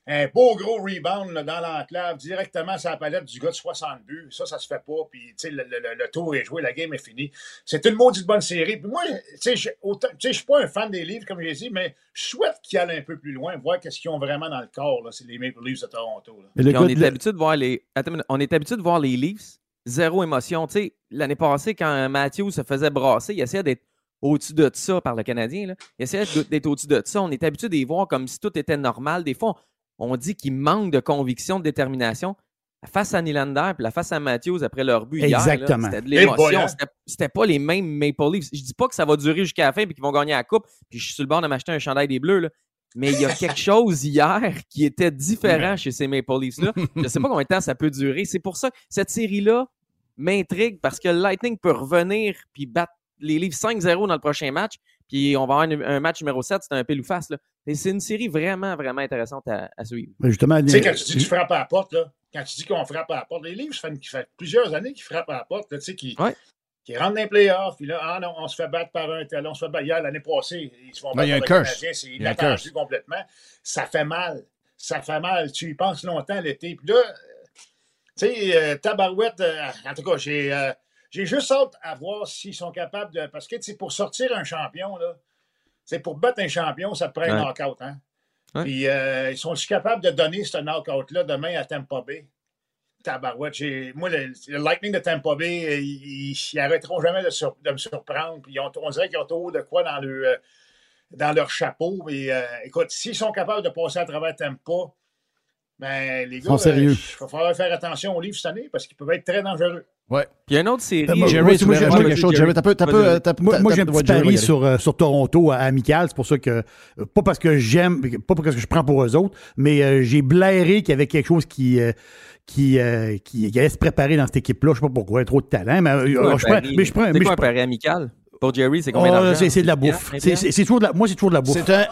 un beau gros rebound là, dans l'enclave directement sur la palette du gars de 60 buts. Ça, ça se fait pas. Puis, tu sais, le, le- le- le tour est joué, la game est finie. C'est une maudite bonne série. Puis moi, tu sais, je autant- tu sais, je suis pas un fan des livres, comme j'ai dit, mais je souhaite qu'ils aillent un peu plus loin, voir qu'est-ce qu'ils ont vraiment dans le corps. là. C'est les Maple Leafs de Toronto. là. Mais le Puis on est habitué de voir les. Attends on est habitué de voir les Leafs, zéro émotion. Tu sais, l'année passée, quand Matthews se faisait brasser, il essayait d'être au-dessus de ça par le Canadien. là. Il essayait d'être au-dessus de ça. On est habitué de les voir comme si tout était normal. Des fois, on dit qu'il manque de conviction, de détermination. La face à Nylander puis la face à Matthews après leur but hier, Exactement. c'était de l'émotion. C'était- pas les mêmes Maple Leafs. Je dis pas que ça va durer jusqu'à la fin et qu'ils vont gagner la coupe. Puis je suis sur le bord de m'acheter un chandail des Bleus. là. Mais il y a quelque chose hier qui était différent chez ces Maple Leafs-là. Je sais pas combien de temps ça peut durer. C'est pour ça que cette série-là m'intrigue parce que le Lightning peut revenir puis battre les Leafs 5-0 dans le prochain match. Puis on va avoir un, un match numéro 7, c'est un pile ou face. Là. Et c'est une série vraiment, vraiment intéressante à, à suivre. Mais justement, Tu sais, quand tu dis que tu frappes à la porte, là, quand tu dis qu'on frappe à la porte, les livres, ça fait, fait plusieurs années qu'ils frappent à la porte, là, tu sais, qui, Ouais. qui rentrent dans les playoffs, puis là, ah non, on se fait battre par un tel, on se fait battre hier, l'année passée, ils se font il y a battre un par le. Canadien, c'est Il y a un inattendu complètement. Ça fait mal. Ça fait mal. Tu y penses longtemps l'été. Puis là, tu sais, euh, Tabarouette, euh, en tout cas, j'ai euh, j'ai juste hâte à voir s'ils sont capables de. Parce que, tu sais, pour sortir un champion, là, c'est pour battre un champion, ça te prend un knockout, hein? Ouais. Puis euh, ils sont capables de donner ce knockout-là demain à Tampa Bay? Tabarouette, moi, le, le Lightning de Tampa Bay, euh, ils, arrêteront jamais de, sur- de me surprendre. Puis ils ont, on dirait qu'ils ont trop de quoi dans, le, euh, dans leur chapeau. Mais euh, écoute, s'ils sont capables de passer à travers Tampa, ben, les gars, sérieux. euh, il va falloir faire attention aux livres cette année parce qu'ils peuvent être très dangereux. Ouais. Puis il y a une autre série. Euh, moi, Jerry, moi, j'ai- quelque chose. Jerry. T'as peu, t'as peu, t'as peu- Moi, moi, j'ai un petit pari sur, euh, sur Toronto à amical. C'est pour ça que, euh, pas parce que j'aime, pas parce que je prends pour eux autres, mais euh, j'ai blairé qu'il y avait quelque chose qui, euh, qui, euh, qui, qui allait se préparer dans cette équipe-là. Je sais pas pourquoi, trop de talent. Mais, quoi je prends, pari? mais je prends, mais quoi je un prends- pari amical? Pour Jerry, c'est combien Oh, d'argent? c'est c'est de la Un bouffe. piastre? C'est- C'est c'est toujours de la, moi, c'est toujours de la bouffe. C'est un,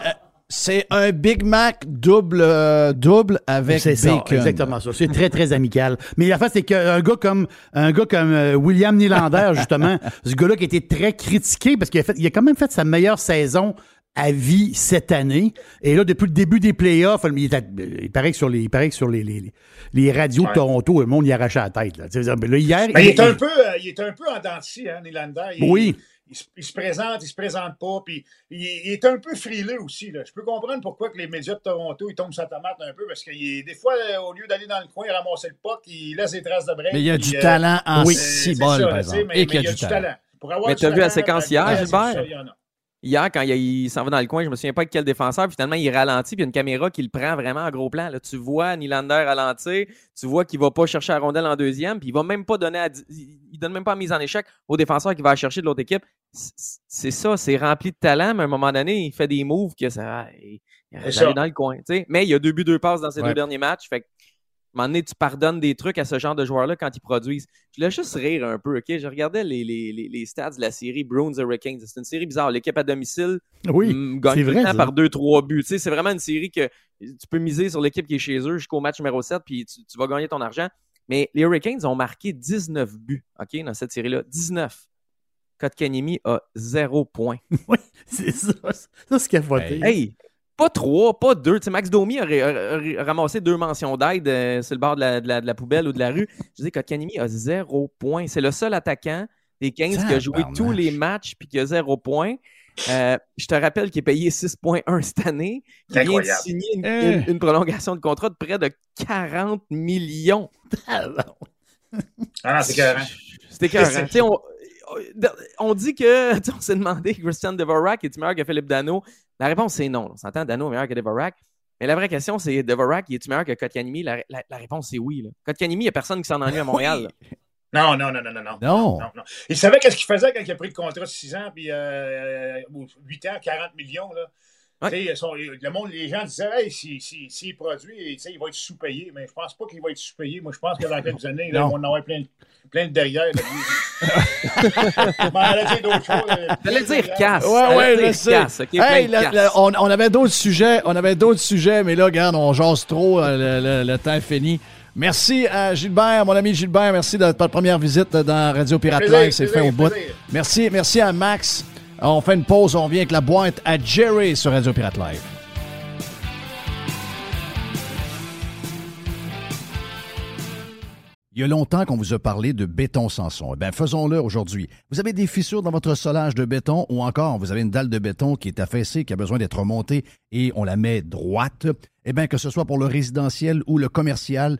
c'est un Big Mac double, euh, double avec C'est ça, bacon. exactement ça. C'est très, très amical. Mais la face, c'est qu'un gars comme, un gars comme euh, William Nylander, justement, ce gars-là qui a été très critiqué parce qu'il a, fait, il a quand même fait sa meilleure saison à vie cette année. Et là, depuis le début des playoffs, il, est à- il paraît que sur les, il paraît que sur les, les, les radios de. Toronto, le monde y arrachait la tête. Là. Là, hier, Ben, il, est un peu, euh, il est un peu en dents de scie, hein, Nylander. Il- Oui. Il, se- il se présente, il se présente pas, puis il, il est un peu frileux aussi. Là. Je peux comprendre pourquoi que les médias de Toronto ils tombent sa tomate un peu, parce que il des fois, euh, au lieu d'aller dans le coin ramasser le puck, il laisse des traces de break. Mais il y a puis, du euh, talent en oui. six ça, par tu exemple. Mais, Et qu'il y a du talent. Pour avoir Mais du t'as vu la séquence ben, hier, Gilbert? Hier, quand il, il s'en va dans le coin, je me souviens pas avec quel défenseur, puis finalement, il ralentit, puis il y a une caméra qui le prend vraiment en gros plan. Là. Tu vois Nylander ralentir, tu vois qu'il va pas chercher la rondelle en deuxième, puis il va même pas donner à, il donne même pas mise en échec au défenseur qui va la chercher de l'autre équipe. C'est ça, c'est rempli de talent, mais à un moment donné, il fait des moves que ça. Il, il dans le coin. tu sais. Mais il y a deux buts, deux passes dans ses Ouais. deux derniers matchs. Fait que, moment donné, tu pardonnes des trucs à ce genre de joueurs-là quand ils produisent. Je voulais juste rire un peu, OK? Je regardais les, les, les, les stats de la série Bruins Hurricanes. C'est une série bizarre. L'équipe à domicile Oui, mm, gagne c'est vrai, temps par 2-3 buts. Tu sais, c'est vraiment une série que tu peux miser sur l'équipe qui est chez eux jusqu'au match numéro 7, puis tu, tu vas gagner ton argent. Mais les Hurricanes ont marqué 19 buts, OK, dans cette série-là. 19. Kotkaniemi a 0 points. Oui, c'est ça. Ça, c'est capoté. Hey, pas 3, pas 2. Tu sais, Max Domi aurait, aurait ramassé deux mentions d'aide euh, sur le bord de la, de la- de la poubelle ou de la rue. Je dis Kotkaniemi a 0 points. C'est le seul attaquant des 15 qui a joué tous les matchs puis qui a 0 points. Euh, je te rappelle qu'il est payé 6,1 cette année, qu'il vient de Incroyable. signer une, Eh. une- une prolongation de contrat de près de 40 millions. Ah non, c'est écœurant. Tu sais, on, on dit que, on s'est demandé, Christian Devorak est meilleur que Philippe Dano? La réponse, c'est non. On s'entend, Dano est meilleur que Devorak. Mais la vraie question, c'est Devorak, est meilleur que Kotkaniemi? La, la- la réponse, c'est oui. Là. Kotkaniemi, il n'y a personne qui s'en ennuie à Montréal. Non, non, non, non, non, non. Non. non, non. Il savait qu'est-ce qu'il faisait quand il a pris le contrat de 6 ans, puis euh, ou 8 ans, 40 millions. Là. Tu sais, son- le monde, les gens disaient, hey, s'il si, s'il produit, tu sais, il va être sous-payé. Mais je pense pas qu'il va être sous-payé. Moi, je pense que dans quelques années, là, on va en avoir plein, plein de derrière. Euh, J'allais de dire casse. Ouais, ouais, je sais. casse, ok? Hey, Plein de la- casse. la- on, on avait d'autres sujets, on avait d'autres sujets, mais là, regarde, on jase trop, euh, le, le- le temps est fini. Merci à Gilbert, mon ami Gilbert, merci de votre première visite dans Radio Pirate Live, c'est fait au bout. plaisir. Merci, merci à Max. On fait une pause, on revient avec la boîte à Jerry sur Radio Pirate Live. Il y a longtemps qu'on vous a parlé de béton Sanson. Eh bien, faisons-le aujourd'hui. Vous avez des fissures dans votre solage de béton ou encore vous avez une dalle de béton qui est affaissée, qui a besoin d'être remontée et on la met droite. Eh bien, que ce soit pour le résidentiel ou le commercial,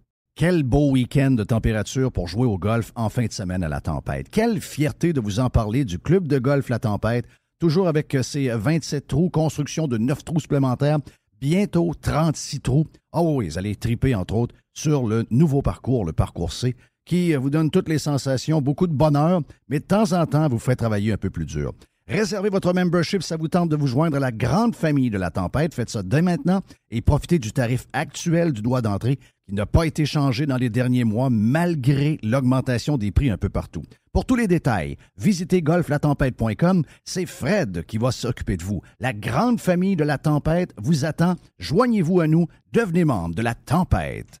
Quel beau week-end de température pour jouer au golf en fin de semaine à la tempête. Quelle fierté de vous en parler du club de golf La Tempête, toujours avec ses 27 trous, construction de 9 trous supplémentaires, bientôt 36 trous. Ah oui, vous allez triper, entre autres, sur le nouveau parcours, le parcours C, qui vous donne toutes les sensations, beaucoup de bonheur, mais de temps en temps vous fait travailler un peu plus dur. Réservez votre membership, ça vous tente de vous joindre à la grande famille de la tempête. Faites ça dès maintenant et profitez du tarif actuel du droit d'entrée qui n'a pas été changé dans les derniers mois malgré l'augmentation des prix un peu partout. Pour tous les détails, visitez golflatempête.com. C'est Fred qui va s'occuper de vous. La grande famille de la tempête vous attend. Joignez-vous à nous. Devenez membre de la tempête.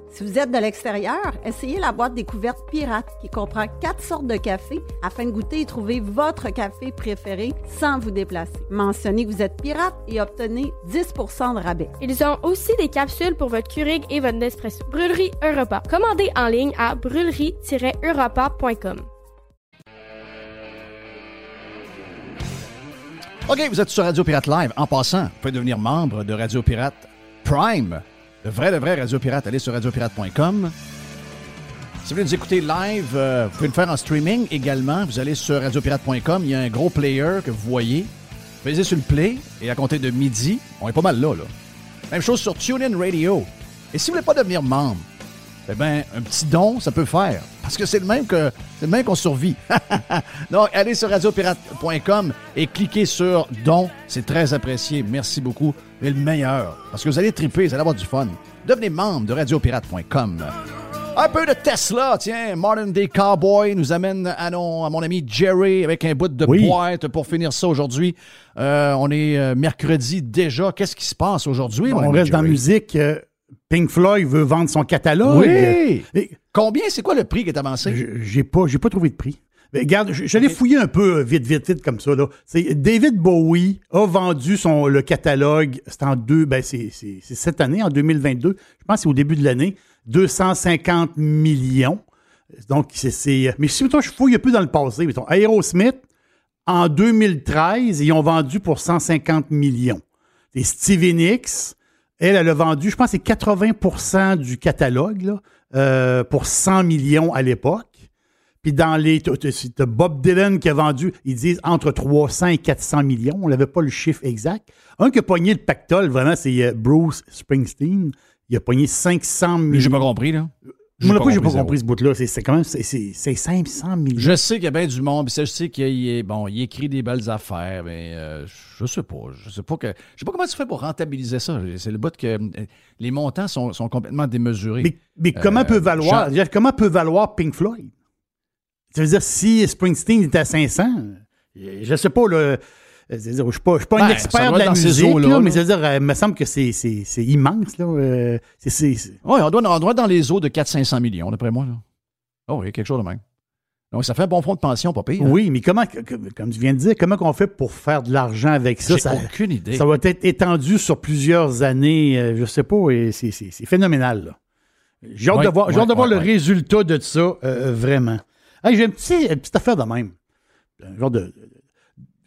Si vous êtes de l'extérieur, essayez la boîte découverte pirate qui comprend quatre sortes de café afin de goûter et trouver votre café préféré sans vous déplacer. Mentionnez que vous êtes pirate et obtenez 10% de rabais. Ils ont aussi des capsules pour votre Keurig et votre Nespresso. Brûlerie Europa. Commandez en ligne à brûlerie-europa.com. OK, vous êtes sur Radio Pirate Live. En passant, vous pouvez devenir membre de Radio Pirate Prime. Le vrai, le vrai Radio Pirate, allez sur radiopirate.com. Si vous voulez nous écouter live, euh, vous pouvez le faire en streaming également. Vous allez sur radiopirate.com, il y a un gros player que vous voyez. Allez sur le play et à compter de midi, on est pas mal là, là. Même chose sur TuneIn Radio. Et si vous voulez pas devenir membre, eh bien, un petit don, ça peut faire. Parce que c'est le même que c'est le même qu'on survit. Donc, allez sur radiopirate.com et cliquez sur don. C'est très apprécié. Merci beaucoup. Êtes le meilleur. Parce que vous allez triper, vous allez avoir du fun. Devenez membre de radiopirate.com. Un peu de Tesla, tiens. Modern Day Cowboy nous amène à, non- à mon ami Jerry avec un bout de Oui. boîte pour finir ça aujourd'hui. Euh, on est euh, mercredi déjà. Qu'est-ce qui se passe aujourd'hui, mon On reste dans la musique. euh, Pink Floyd veut vendre son catalogue. Oui! Et- Combien, c'est quoi le prix qui est avancé? J'ai pas, j'ai pas trouvé de prix. Mais regarde, j'allais fouiller un peu euh, vite, vite, vite comme ça. Là. David Bowie a vendu son, le catalogue, c'est en deux, ben c'est, cette année, en 2022. Je pense que c'est au début de l'année. 250 millions. Donc, c'est. c'est- mais si mettons, je fouille un peu dans le passé, mettons, Aerosmith, en 2013, ils ont vendu pour 150 millions. Et Stevie Nicks, elle, elle a vendu, je pense, c'est 80% du catalogue là, euh, pour 100 millions à l'époque. Puis dans les. t'as- Bob Dylan qui a vendu, ils disent entre 300 et 400 millions. On n'avait pas le chiffre exact. Un qui a pogné le pactole, vraiment, c'est euh, Bruce Springsteen. Il a pogné 500 millions. J'ai pas compris, là. Moi, non plus, j'ai pas compris ce bout-là. C'est quand même. c'est- C'est c'est 500 millions. Je sais qu'il y a bien du monde, puis ça, je sais qu'il bon, il écrit des belles affaires, mais euh, je sais pas, je sais pas que, je sais pas comment tu fais pour rentabiliser ça. C'est le bout que les montants sont, sont complètement démesurés. Mais, mais comment Euh, peut valoir, je comment peut valoir Pink Floyd? Ça veut dire, si Springsteen est à 500, euh, je sais pas, là, euh, je ne suis pas, je suis pas un Ben, expert de la dans ces musique, eaux-là, là, mais ça veut dire, euh, il me semble que c'est c'est- c'est immense. Là, euh, c'est- Oui, on doit, on doit être dans les eaux de 400-500 millions, d'après moi. Là. Oh oui, quelque chose de même. Donc, ça fait un bon fonds de pension, pas pire. hein? Oui, mais comment, comme tu viens de dire, comment on fait pour faire de l'argent avec ça? J'ai ça aucune idée. Ça va être étendu sur plusieurs années, euh, je sais pas, et c'est phénoménal. là. J'ai hâte de voir, j'ai hâte de voir le résultat de ça, euh, euh, vraiment. Hey, j'ai une, petite- une petite affaire de même. Un genre de,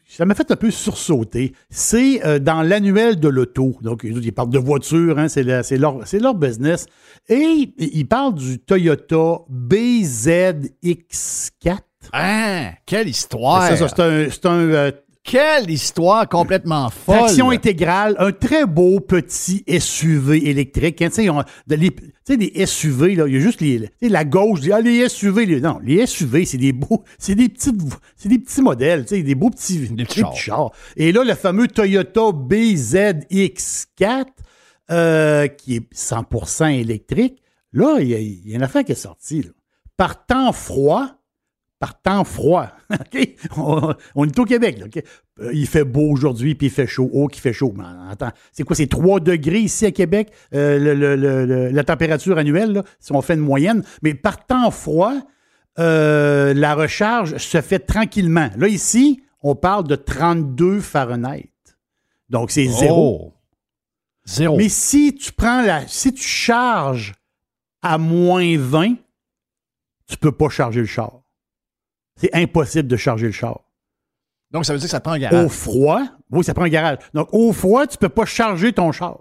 ça m'a fait un peu sursauter. C'est euh, dans l'annuel de l'auto. Donc, ils parlent de voiture, hein, c'est, leur, c'est leur business. Et ils parlent du Toyota BZX4. Hein, quelle histoire! C'est ça, c'est un, c'est un, euh, Quelle histoire complètement folle! Traction intégrale, un très beau petit SUV électrique. hein, tu sais, des SUV, là, il y a juste les, la gauche, dit, ah, les SUV. les- non, les SUV, c'est des beaux, c'est des petits, c'est des petits modèles, tu sais, des beaux petits, des petits chars. Et là, le fameux Toyota BZX4, euh, qui est 100% électrique, là, il y, y a une affaire qui est sortie, là. Par temps froid, par temps froid. On, on est au Québec. là? Euh, il fait beau aujourd'hui, puis il fait chaud. Oh, qu'il fait chaud. Mais attends, c'est quoi? C'est 3 degrés ici à Québec, euh, le- le- le- le- la température annuelle, là, si on fait une moyenne. Mais par temps froid, euh, la recharge se fait tranquillement. Là, ici, on parle de 32 Fahrenheit. Donc, c'est zéro. Oh. Zéro. Mais si tu prends la. Si tu charges à moins 20, tu peux pas charger le char. C'est impossible de charger le char. Donc, ça veut dire que ça prend un garage. Au froid, oui, ça prend un garage. Donc, au froid, tu peux pas charger ton char.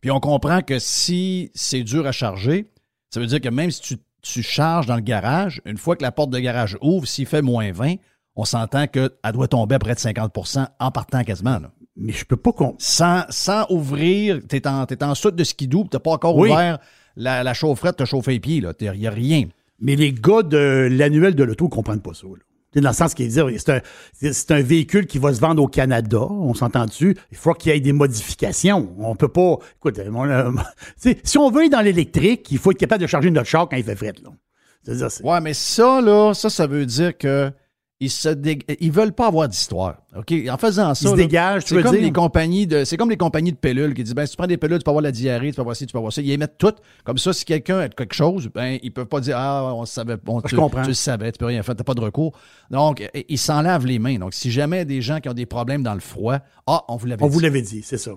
Puis on comprend que si c'est dur à charger, ça veut dire que même si tu, tu charges dans le garage, une fois que la porte de garage ouvre, s'il fait moins 20, on s'entend qu'elle doit tomber à près de 50% en partant quasiment. là. Mais je peux pas qu'on. Sans, sans ouvrir, tu es en, soute de skidoo, tu n'as pas encore Oui. ouvert la, la chaufferette, te chauffer les pieds. Il n'y a rien. Mais les gars de l'annuel de l'auto ne comprennent pas ça. Dans le sens qu'ils disent, c'est un, un véhicule qui va se vendre au Canada, on s'entend dessus. Il faut qu'il y ait des modifications. On peut pas. Écoute, tu sais, si on veut aller dans l'électrique, il faut être capable de charger notre char quand il fait fret. Là. Ouais, mais ça, là, ça, ça veut dire que ils se dég- ils veulent pas avoir d'histoire. OK? En faisant ça. se là, dégagent, c'est comme dire? les compagnies de. C'est comme les compagnies de pilules qui disent ben, si tu prends des pilules, tu peux avoir la diarrhée, tu peux avoir ci, tu peux avoir ça. Ils émettent toutes. Comme ça, si quelqu'un a quelque chose, ben, ils peuvent pas dire Ah, on savait Je tu, comprends. tu le savais, tu peux rien faire, t'as pas de recours. Donc, ils s'en lavent les mains. Donc, si jamais des gens qui ont des problèmes dans le froid, ah, on vous l'avait on dit. vous l'avait dit, c'est ça.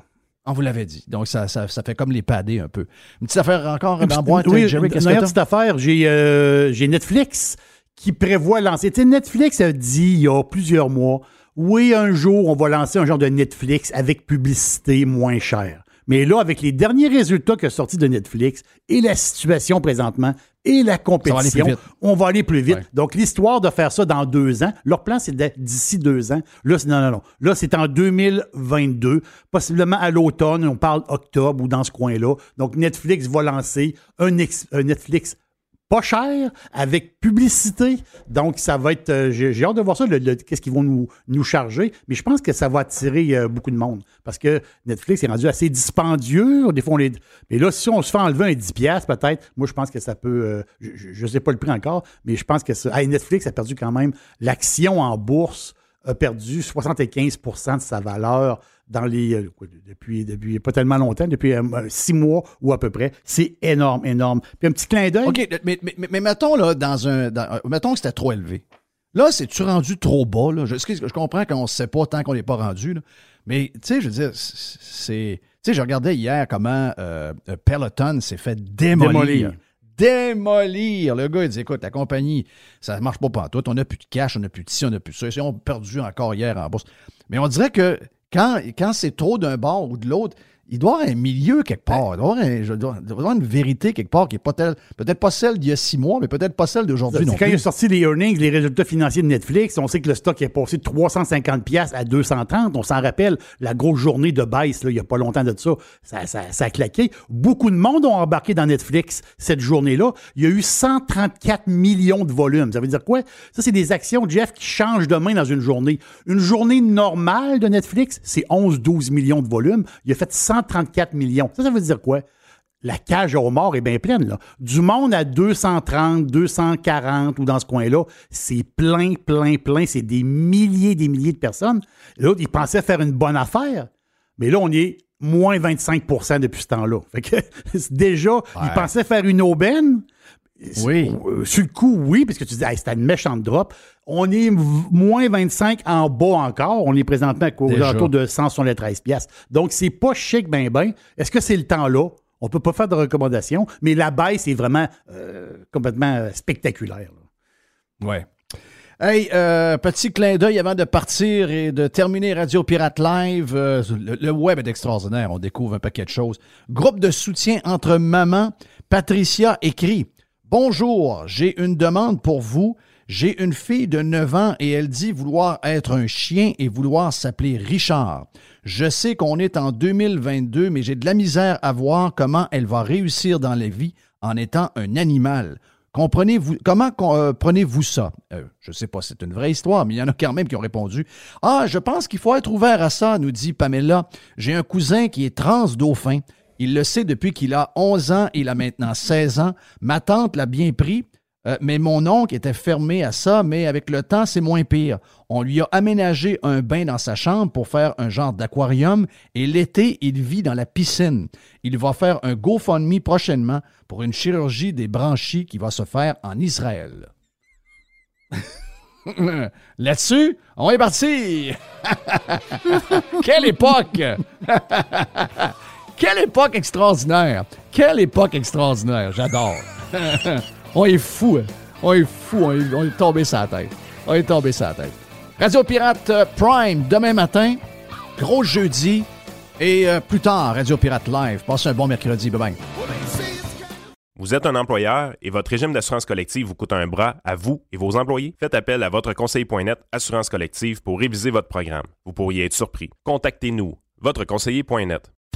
On vous l'avait dit. Donc, ça, ça, ça fait comme les padés un peu. Une petite affaire encore dans boîte, oui, Jerry, une petite affaire, j'ai euh, j'ai Netflix qui prévoit lancer. Tu sais, Netflix a dit il y a plusieurs mois, oui, un jour, on va lancer un genre de Netflix avec publicité moins chère. Mais là, avec les derniers résultats que sortis de Netflix et la situation présentement et la compétition, on va aller plus vite. Ouais. Donc, l'histoire de faire ça dans deux ans, leur plan, c'est d'être d'ici deux ans. Là, c'est, non, non, non. Là, c'est en 2022, possiblement à l'automne, on parle octobre ou dans ce coin-là. Donc, Netflix va lancer un, ex- un Netflix pas cher, avec publicité. Donc, ça va être. euh, j'ai, hâte de voir ça, le- qu'est-ce qu'ils vont nous, nous charger. Mais je pense que ça va attirer euh, beaucoup de monde. Parce que Netflix est rendu assez dispendieux. Des fois, on. Mais là, si on se fait enlever un 10$, peut-être, moi, je pense que ça peut. euh, je ne sais pas le prix encore, mais je pense que ça. Hey, Netflix a perdu quand même. L'action en bourse a perdu 75% de sa valeur dans les euh, depuis, depuis pas tellement longtemps, depuis euh, six mois ou à peu près. C'est énorme, énorme. Puis un petit clin d'œil. OK, mais, mais, mais- mais mettons, là, dans un. dans- euh, mettons que c'était trop élevé. Là, c'est-tu rendu trop bas? Là? Je, je comprends qu'on ne sait pas tant qu'on n'est pas rendu. là. Mais, tu sais, je veux dire, c'est. Tu sais, je regardais hier comment euh, euh, Peloton s'est fait démolir. Démolir. Démolir. Le gars, il dit écoute, la compagnie, ça ne marche pas pantoute. On n'a plus de cash, on n'a plus de ci, on n'a plus de ça. Ils ont perdu encore hier en bourse. Mais on dirait que quand, quand c'est trop d'un bord ou de l'autre, il doit y avoir un milieu quelque part. Il doit y avoir, un- une vérité quelque part qui n'est pas telle, peut-être pas celle d'il y a six mois, mais peut-être pas celle d'aujourd'hui non C'est quand il plus. a sorti les earnings, les résultats financiers de Netflix, on sait que le stock est passé de 350 pièces à 230. On s'en rappelle, la grosse journée de baisse, là, il n'y a pas longtemps de ça, ça, ça, ça a claqué. Beaucoup de monde ont embarqué dans Netflix cette journée-là. Il y a eu 134 millions de volumes. Ça veut dire quoi? Ça, c'est des actions, Jeff, qui changent de main dans une journée. Une journée normale de Netflix, c'est 11-12 millions de volumes. Il a fait 134 millions. Ça, ça veut dire quoi? la cage aux morts est bien pleine. Là. Du monde à 230, 240 ou dans ce coin-là, c'est plein, plein, plein. C'est des milliers, des milliers de personnes. L'autre, il pensait faire une bonne affaire, mais là, on est moins 25% depuis ce temps-là. Fait que déjà, il pensait faire une aubaine. Oui. Euh, Sur le coup, oui, parce que tu dis, hey, c'était une méchante drop. On est moins 25 en bas encore. On est présentement aux alentours de 173 pièces. Donc, c'est pas chic, ben, ben. Est-ce que c'est le temps là? On peut pas faire de recommandations, mais la baisse est vraiment euh, complètement euh, spectaculaire. là. Ouais. Hey, euh, petit clin d'œil avant de partir et de terminer Radio Pirate Live. Euh, le, le web est extraordinaire. On découvre un paquet de choses. Groupe de soutien entre mamans. Patricia écrit Bonjour, j'ai une demande pour vous. J'ai une fille de 9 ans et elle dit vouloir être un chien et vouloir s'appeler Richard. Je sais qu'on est en 2022, mais j'ai de la misère à voir comment elle va réussir dans la vie en étant un animal. Comprenez-vous comment euh, prenez-vous ça? Euh, Je sais pas, c'est une vraie histoire, mais il y en a quand même qui ont répondu. Ah, je pense qu'il faut être ouvert à ça, nous dit Pamela. J'ai un cousin qui est trans dauphin. Il le sait depuis qu'il a 11 ans, il a maintenant 16 ans. Ma tante l'a bien pris, euh, mais mon oncle était fermé à ça, mais avec le temps, c'est moins pire. On lui a aménagé un bain dans sa chambre pour faire un genre d'aquarium et l'été, il vit dans la piscine. Il va faire un GoFundMe prochainement pour une chirurgie des branchies qui va se faire en Israël. Là-dessus, on est parti! Quelle époque! Quelle époque extraordinaire! Quelle époque extraordinaire! J'adore! on est fou! hein. On est fou! On est, on est tombé sur la tête! On est tombé sur la tête! Radio Pirate euh, Prime, demain matin, gros jeudi, et euh, plus tard, Radio Pirate Live. Passez un bon mercredi. Bye-bye. Vous êtes un employeur et votre régime d'assurance collective vous coûte un bras à vous et vos employés? Faites appel à votre conseiller.net Assurance collective pour réviser votre programme. Vous pourriez être surpris. Contactez-nous, votre conseiller.net.